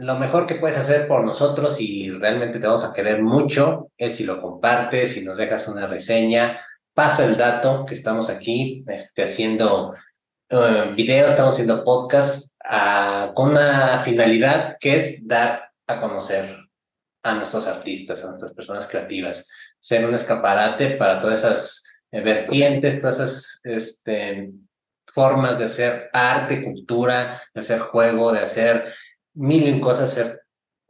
Lo mejor que puedes hacer por nosotros y realmente te vamos a querer mucho es si lo compartes, si nos dejas una reseña, pasa el dato que estamos aquí este, haciendo eh, videos, estamos haciendo podcasts ah, con una finalidad que es dar a conocer a nuestros artistas, a nuestras personas creativas, ser un escaparate para todas esas eh, vertientes, todas esas este, formas de hacer arte, cultura, de hacer juego, de hacer mil cosas, hacer,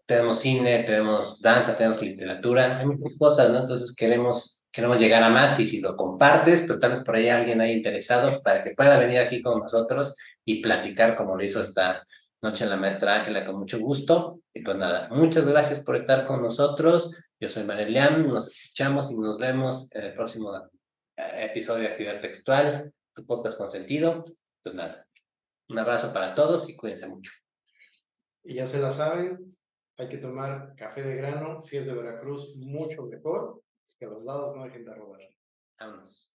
tenemos cine, tenemos danza, tenemos literatura, hay muchas cosas, ¿no? Entonces queremos, queremos llegar a más y si lo compartes, pues tal vez por ahí alguien ahí interesado para que pueda venir aquí con nosotros y platicar como lo hizo esta noche la maestra Ángela con mucho gusto. Y pues nada, muchas gracias por estar con nosotros. Yo soy Marelian, nos escuchamos y nos vemos en el próximo eh, episodio de Actividad Textual, tu podcast con sentido. Pues nada, un abrazo para todos y cuídense mucho. Y ya se la saben, hay que tomar café de grano, si es de Veracruz, mucho mejor, que los dados no dejen de robar. Vámonos.